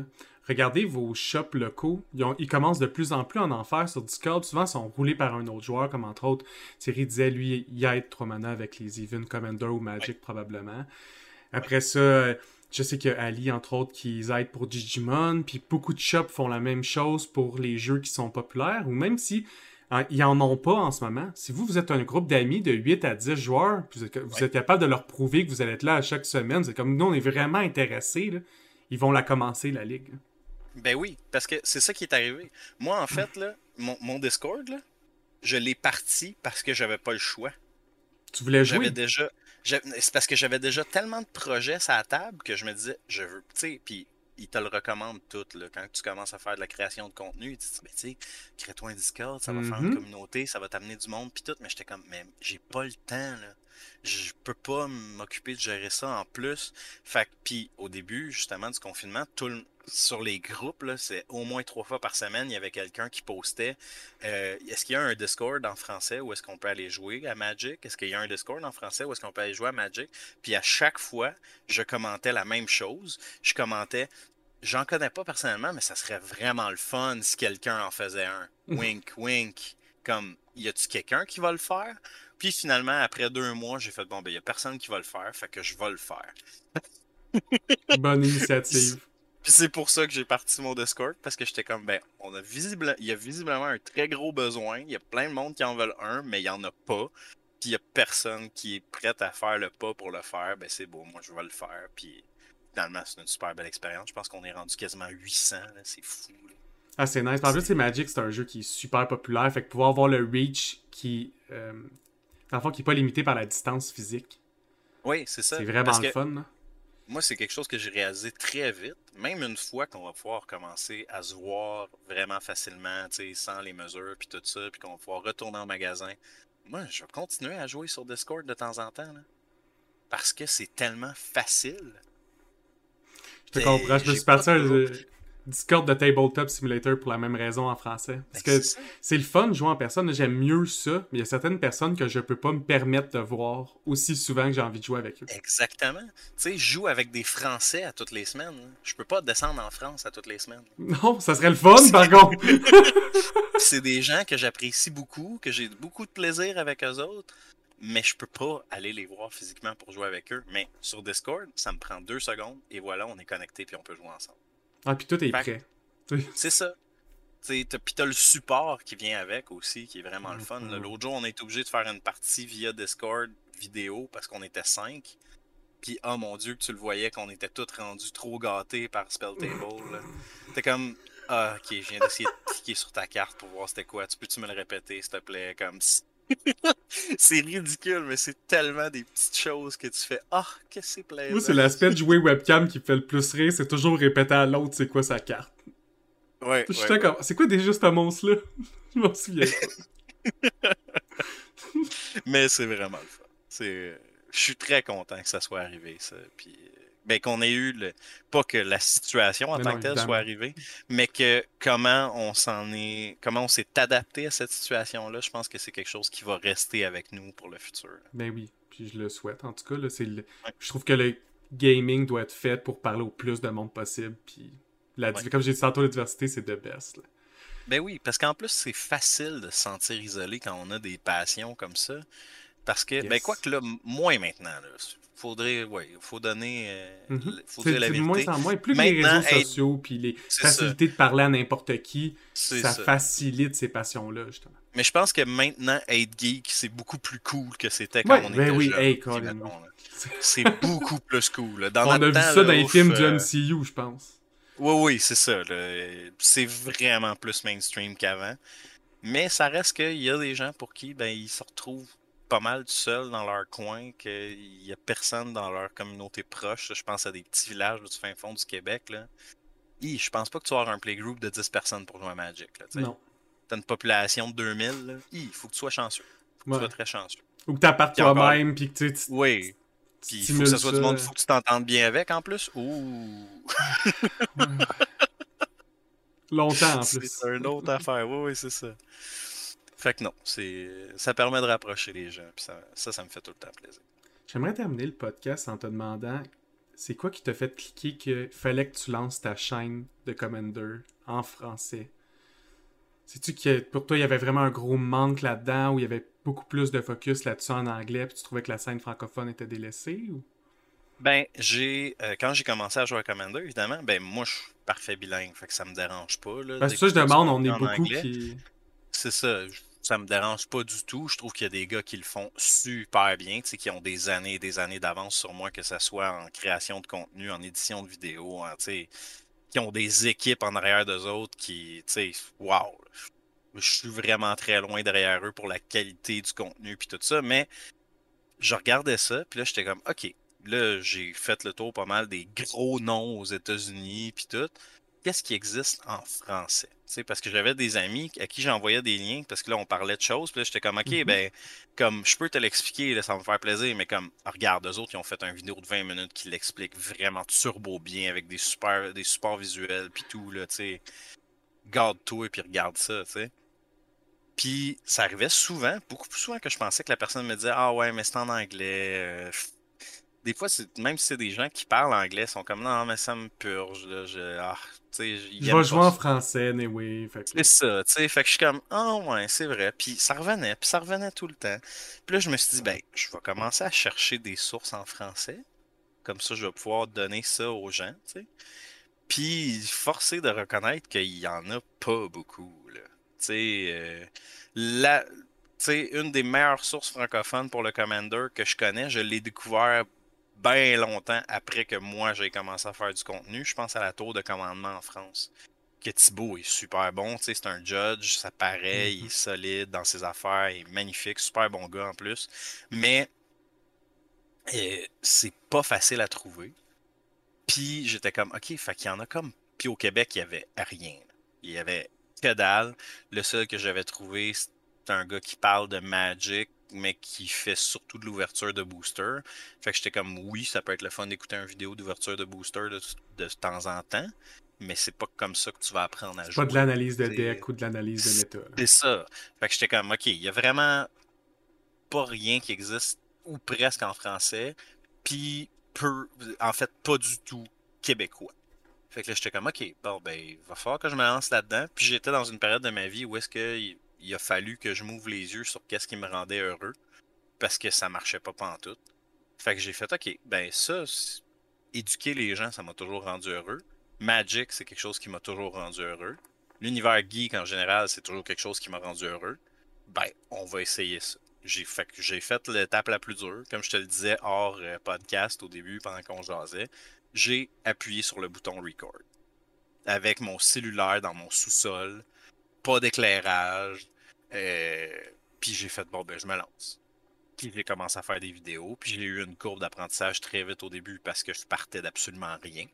regardez vos shops locaux. Ils, ont- ils commencent de plus en plus à en en faire sur Discord. Souvent, ils sont roulés par un autre joueur, comme entre autres, Thierry disait, lui, il aide 3 mana avec les Even Commander ou Magic, probablement. Après ça, euh, je sais qu'il y a Ali, entre autres, qui aide pour Digimon, puis beaucoup de shops font la même chose pour les jeux qui sont populaires, ou même si hein, ils en ont pas en ce moment. Si vous, vous êtes un groupe d'amis de 8 à 10 joueurs, vous êtes, vous Ouais. êtes capable de leur prouver que vous allez être là à chaque semaine, c'est comme nous, on est vraiment intéressés, là, ils vont la commencer, la ligue. Ben oui, parce que c'est ça qui est arrivé. Moi, en fait, là, mon, mon Discord, là, je l'ai parti parce que j'avais pas le choix. Tu voulais J'avais jouer? déjà. C'est parce que j'avais déjà tellement de projets sur la table que je me disais, je veux. Tu sais, puis ils te le recommandent tout, là. Quand tu commences à faire de la création de contenu, ils te disent, ben, tu sais, crée-toi un Discord, ça va faire une Mhm. communauté, ça va t'amener du monde, puis tout. Mais j'étais comme, mais j'ai pas le temps, là. Je peux pas m'occuper de gérer ça en plus. Fait que, puis au début, justement, du confinement, tout le- sur les groupes, c'est au moins trois fois par semaine, il y avait quelqu'un qui postait euh, est-ce qu'il y a un Discord en français où est-ce qu'on peut aller jouer à Magic? Est-ce qu'il y a un Discord en français où est-ce qu'on peut aller jouer à Magic? Puis à chaque fois, je commentais la même chose. Je commentais, j'en connais pas personnellement, mais ça serait vraiment le fun si quelqu'un en faisait un. Wink, wink. Comme, y a-tu quelqu'un qui va le faire? Puis finalement, après deux mois, j'ai fait, bon, ben, y a personne qui va le faire, fait que je vais le faire. Bonne initiative. Puis c'est pour ça que j'ai parti mon Discord, parce que j'étais comme, ben, on a visible, il y a visiblement un très gros besoin. Il y a plein de monde qui en veulent un, mais il y en a pas. Puis il y a personne qui est prêt à faire le pas pour le faire. Ben c'est beau, moi je vais le faire. Puis finalement, c'est une super belle expérience. Je pense qu'on est rendu quasiment 800, c'est fou. Ah, c'est nice. En plus, c'est Magic, c'est un jeu qui est super populaire. Fait que pouvoir avoir le reach qui. Euh, dans qui n'est pas limité par la distance physique. Oui, c'est ça. C'est vraiment le fun. Moi, c'est quelque chose que j'ai réalisé très vite. Même une fois qu'on va pouvoir commencer à se voir vraiment facilement, sans les mesures, puis tout ça, puis qu'on va pouvoir retourner en magasin. Moi, je vais continuer à jouer sur Discord de temps en temps. parce que c'est tellement facile. Je te comprends. Je me suis parti Discord de Tabletop Simulator pour la même raison en français. Parce ben, que c'est le fun de jouer en personne. J'aime mieux ça, mais il y a certaines personnes que je peux pas me permettre de voir aussi souvent que j'ai envie de jouer avec eux. Exactement. Tu sais, je joue avec des Français à toutes les semaines. Je peux pas descendre en France à toutes les semaines. Non, ça serait le fun par contre. c'est des gens que j'apprécie beaucoup, que j'ai beaucoup de plaisir avec eux autres mais je peux pas aller les voir physiquement pour jouer avec eux. Mais sur Discord, ça me prend deux secondes et voilà, on est connecté puis on peut jouer ensemble. Ah, puis tout est prêt. C'est ça. Puis t'as le support qui vient avec aussi, qui est vraiment le fun. Mm-hmm. L'autre jour, on a été obligé de faire une partie via Discord vidéo parce qu'on était cinq. Puis, oh mon dieu, que tu le voyais qu'on était tous rendus trop gâtés par Spell Table. T'es comme, ah, ok, je viens d'essayer de cliquer sur ta carte pour voir c'était quoi. Tu peux-tu me le répéter, s'il te plaît? Comme, c'est ridicule, mais c'est tellement des petites choses que tu fais Ah, que c'est plaisant. Moi, c'est l'aspect de jouer webcam qui fait le plus rire, c'est toujours répéter à l'autre c'est quoi sa carte. Ouais. Je suis d'accord. C'est quoi déjà ce monstre-là? Je m'en souviens mais c'est vraiment le fun. Je suis très content que ça soit arrivé, ça. Puis ben, qu'on ait eu le. Pas que la situation en tant que telle soit arrivée, mais que comment on s'en est. Comment on s'est adapté à cette situation-là, je pense que c'est quelque chose qui va rester avec nous pour le futur. Ben oui, puis je le souhaite. En tout cas, là, c'est je trouve que le gaming doit être fait pour parler au plus de monde possible. Puis la... comme j'ai dit tantôt, l'adversité, c'est de best. Ben oui, parce qu'en plus, c'est facile de se sentir isolé quand on a des passions comme ça. Parce que, ben quoi que là, moins maintenant. Là faudrait, ouais, faut donner, euh, mhm. faut dire la vérité. Moins en moins, plus les réseaux sociaux puis les facilités de parler à n'importe qui, ça, facilite ces passions-là, justement. Mais je pense que maintenant, être geek, c'est beaucoup plus cool que c'était quand on ben était oui, jeune. c'est beaucoup plus cool. Dans on a vu ça dans les films du euh, MCU, je pense. Oui, oui, c'est ça. C'est vraiment plus mainstream qu'avant. Mais ça reste qu'il y a des gens pour qui ben, ils se retrouvent pas mal seuls dans leur coin, qu'il n'y a personne dans leur communauté proche. Je pense à des petits villages du fin fond du Québec. Là. je pense pas que tu vas avoir un playgroup de 10 personnes pour jouer à Magic. Là, non. T'as une population de 2000. Il faut que tu sois chanceux. Faut que tu sois très chanceux. Ou que tu appartes toi-même. Puis que tu. Oui. Puis il faut que ce soit du monde, faut que tu t'entendes bien avec en plus. Ouh. Longtemps en plus. C'est une autre affaire. Oui, oui, c'est ça. Fait que non, c'est ça permet de rapprocher les gens. Puis ça, ça, me fait tout le temps plaisir. J'aimerais terminer le podcast en te demandant c'est quoi qui t'a fait cliquer qu'il fallait que tu lances ta chaîne de Commander en français? Sais-tu que pour toi, il y avait vraiment un gros manque là-dedans où il y avait beaucoup plus de focus là-dessus en anglais, puis tu trouvais que la scène francophone était délaissée? Ou? Ben, j'ai. Euh, quand j'ai commencé à jouer à Commander, évidemment, ben moi je suis parfait bilingue, fait que ça me dérange pas. Là, ben, ça, je demande, on est beaucoup qui. C'est ça ça me dérange pas du tout. Je trouve qu'il y a des gars qui le font super bien, qui ont des années et des années d'avance sur moi, que ce soit en création de contenu, en édition de vidéo, qui ont des équipes en arrière d'eux autres qui, tu sais, wow! Je suis vraiment très loin derrière eux pour la qualité du contenu puis tout ça, mais je regardais ça, puis là, j'étais comme, OK, là, j'ai fait le tour pas mal des gros noms aux États-Unis puis tout qu'est-ce qui existe en français? Parce que j'avais des amis à qui j'envoyais des liens, parce que là, on parlait de choses, puis là, j'étais comme, OK, mm-hmm. ben, comme, je peux te l'expliquer, ça va me faire plaisir, mais comme, regarde, eux autres, ils ont fait une vidéo de 20 minutes qui l'explique vraiment turbo bien, avec des super, des supports visuels, puis tout, là, tu sais. Garde-toi, puis regarde ça, tu sais. Puis, ça arrivait souvent, beaucoup plus souvent que je pensais que la personne me disait, ah ouais, mais c'est en anglais, euh, des fois, même si c'est des gens qui parlent anglais, ils sont comme non, mais ça me purge. Là, je, ah, je vais jouer en français, anyway. C'est ça, tu sais. Fait que je suis comme, ah ouais, c'est vrai. Puis ça revenait, puis ça revenait tout le temps. Puis là, je me suis dit, ben, je vais commencer à chercher des sources en français. Comme ça, je vais pouvoir donner ça aux gens, tu sais. Puis, forcer de reconnaître qu'il y en a pas beaucoup, là. Tu sais, euh, la. Tu sais, une des meilleures sources francophones pour le Commander que je connais, je l'ai découvert bien longtemps après que moi j'ai commencé à faire du contenu. Je pense à la tour de commandement en France. Que Thibaut est super bon, tu sais, c'est un judge, ça paraît, il est Mm-hmm. solide dans ses affaires, il est magnifique, super bon gars en plus. Mais euh, c'est pas facile à trouver. Puis j'étais comme, ok, fait qu'il y en a comme. Puis au Québec, il y avait rien. Il y avait que dalle. Le seul que j'avais trouvé, c'est un gars qui parle de Magic, mais qui fait surtout de l'ouverture de booster. Fait que j'étais comme, oui, ça peut être le fun d'écouter une vidéo d'ouverture de booster de, de temps en temps, mais c'est pas comme ça que tu vas apprendre à jouer. Pas de l'analyse de deck ou de l'analyse de méta. C'est ça. Fait que j'étais comme, ok, il y a vraiment pas rien qui existe, ou presque en français, puis peu, en fait, pas du tout québécois. Fait que là, j'étais comme, ok, bon, ben, il va falloir que je me lance là-dedans. Puis j'étais dans une période de ma vie où est-ce qu'il il a fallu que je m'ouvre les yeux sur qu'est-ce qui me rendait heureux, parce que ça marchait pas pantoute. Fait que j'ai fait, ok, ben ça, éduquer les gens, ça m'a toujours rendu heureux. Magic, c'est quelque chose qui m'a toujours rendu heureux. L'univers geek en général, c'est toujours quelque chose qui m'a rendu heureux. Ben, on va essayer ça. J'ai fait, j'ai fait l'étape la plus dure. Comme je te le disais hors euh, podcast au début, pendant qu'on jasait, j'ai appuyé sur le bouton record. Avec mon cellulaire dans mon sous-sol, pas d'éclairage. Euh, puis j'ai fait, bon, ben, je me lance. Puis j'ai commencé à faire des vidéos. Puis j'ai eu une courbe d'apprentissage très vite au début parce que je partais d'absolument rien.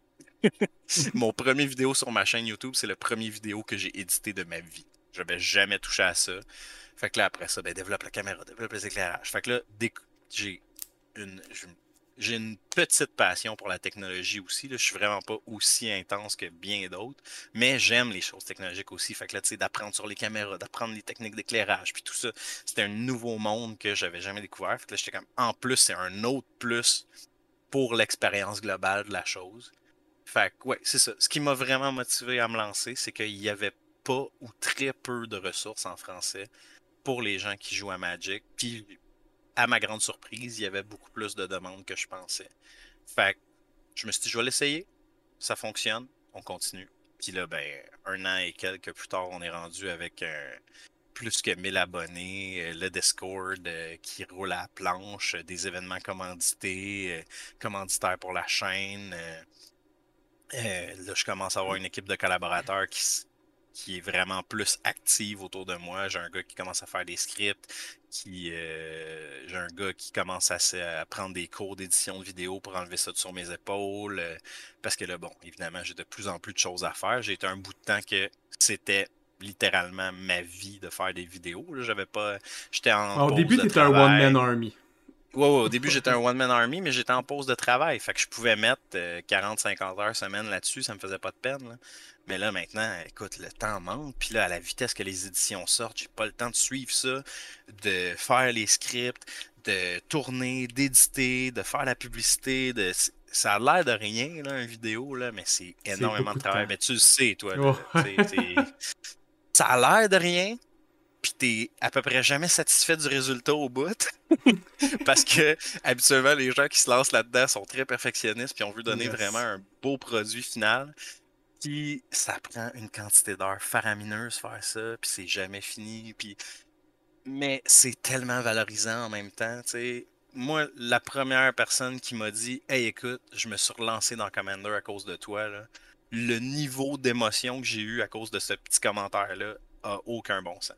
Mon premier vidéo sur ma chaîne YouTube, c'est le premier vidéo que j'ai édité de ma vie. Je n'avais jamais touché à ça. Fait que là, après ça, ben, développe la caméra, développe les éclairages. Fait que là, dès que j'ai une, je- j'ai une petite passion pour la technologie aussi. Là. Je suis vraiment pas aussi intense que bien d'autres, mais j'aime les choses technologiques aussi. Fait que là, tu sais, d'apprendre sur les caméras, d'apprendre les techniques d'éclairage, puis tout ça, c'était un nouveau monde que j'avais jamais découvert. Fait que là, j'étais comme, en plus, c'est un autre plus pour l'expérience globale de la chose. Fait que, ouais, c'est ça. Ce qui m'a vraiment motivé à me lancer, c'est qu'il n'y avait pas ou très peu de ressources en français pour les gens qui jouent à Magic. Puis, à ma grande surprise, il y avait beaucoup plus de demandes que je pensais. Fait que, je me suis dit, je vais l'essayer. Ça fonctionne. On continue. Puis là, ben, un an et quelques plus tard, on est rendu avec un plus que 1000 abonnés, euh, le Discord euh, qui roule à la planche, euh, des événements commandités, euh, commanditaires pour la chaîne. euh, euh, là, je commence à avoir une équipe de collaborateurs qui, qui est vraiment plus active autour de moi. J'ai un gars qui commence à faire des scripts, qui euh, j'ai un gars qui commence à, prendre des cours d'édition de vidéo pour enlever ça de sur mes épaules. euh, parce que là, bon, évidemment, j'ai de plus en plus de choses à faire. J'ai été un bout de temps que c'était littéralement ma vie de faire des vidéos. J'avais pas. J'étais en. Au début, de t'étais un one-man army. Ouais, ouais, au début, j'étais un one-man army, mais j'étais en pause de travail. Fait que je pouvais mettre 40-50 heures semaine là-dessus, ça me faisait pas de peine. là. Mais là, maintenant, écoute, le temps manque. Puis là, à la vitesse que les éditions sortent, j'ai pas le temps de suivre ça, de faire les scripts, de tourner, d'éditer, de faire la publicité. De... Ça a l'air de rien, là, une vidéo, là, mais c'est énormément de travail. Mais tu le sais, toi. là, Ouais. t'sais, t'sais- Ça a l'air de rien, puis t'es à peu près jamais satisfait du résultat au bout. Parce que habituellement, les gens qui se lancent là-dedans sont très perfectionnistes puis on veut donner Yes. vraiment un beau produit final. Puis ça prend une quantité d'heures faramineuse faire ça, puis c'est jamais fini. Puis... Mais c'est tellement valorisant en même temps. tu sais. Moi, la première personne qui m'a dit Hey, écoute, je me suis relancé dans Commander à cause de toi, là, le niveau d'émotion que j'ai eu à cause de ce petit commentaire-là a aucun bon sens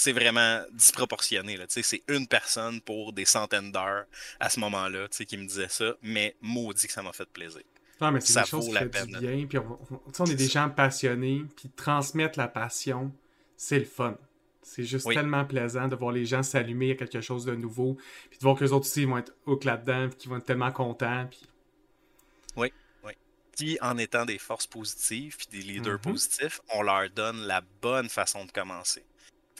c'est vraiment disproportionné. C'est une personne pour des centaines d'heures à ce moment-là qui me disait ça, mais maudit que ça m'a fait plaisir. Non, mais c'est vaut qui fait peine, du bien. Puis on, on- est des ça. gens passionnés, puis transmettre la passion, c'est le fun. C'est juste Oui. tellement plaisant de voir les gens s'allumer à quelque chose de nouveau, puis de voir qu'eux autres aussi ils vont être hook là-dedans, puis qu'ils vont être tellement contents. Puis... Puis en étant des forces positives puis des leaders Mhm. positifs, on leur donne la bonne façon de commencer.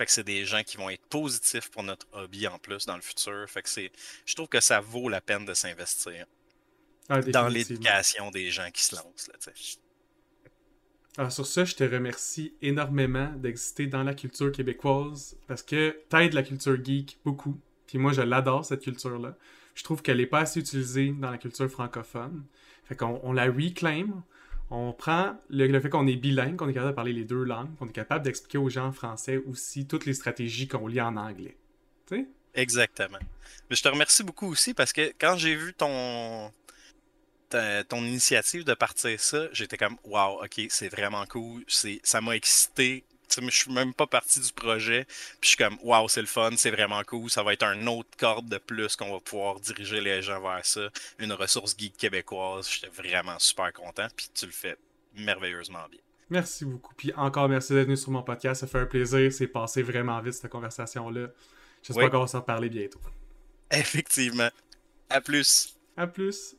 Fait que c'est des gens qui vont être positifs pour notre hobby en plus dans le futur. Fait que c'est. Je trouve que ça vaut la peine de s'investir Ah, dans l'éducation des gens qui se lancent. Là. Alors sur ça, je te remercie énormément d'exister dans la culture québécoise parce que t'aides la culture geek beaucoup. Puis moi, je l'adore, cette culture-là. Je trouve qu'elle n'est pas assez utilisée dans la culture francophone. Fait qu'on on la reclaim. On prend le, fait qu'on est bilingue, qu'on est capable de parler les deux langues, qu'on est capable d'expliquer aux gens en français aussi toutes les stratégies qu'on lit en anglais. Tu sais? Exactement. Mais je te remercie beaucoup aussi parce que quand j'ai vu ton ton initiative de partir ça, j'étais comme wow, ok, c'est vraiment cool, ça m'a excité. Je suis même pas parti du projet, puis je suis comme wow, c'est le fun, c'est vraiment cool, ça va être un autre corde de plus qu'on va pouvoir diriger les gens vers ça, une ressource geek québécoise. J'étais vraiment super content, puis tu le fais merveilleusement bien. Merci beaucoup. Puis encore merci d'être venu sur mon podcast. Ça fait un plaisir. C'est passé vraiment vite cette conversation-là. J'espère qu'on va s'en reparler bientôt. Effectivement. À plus. À plus.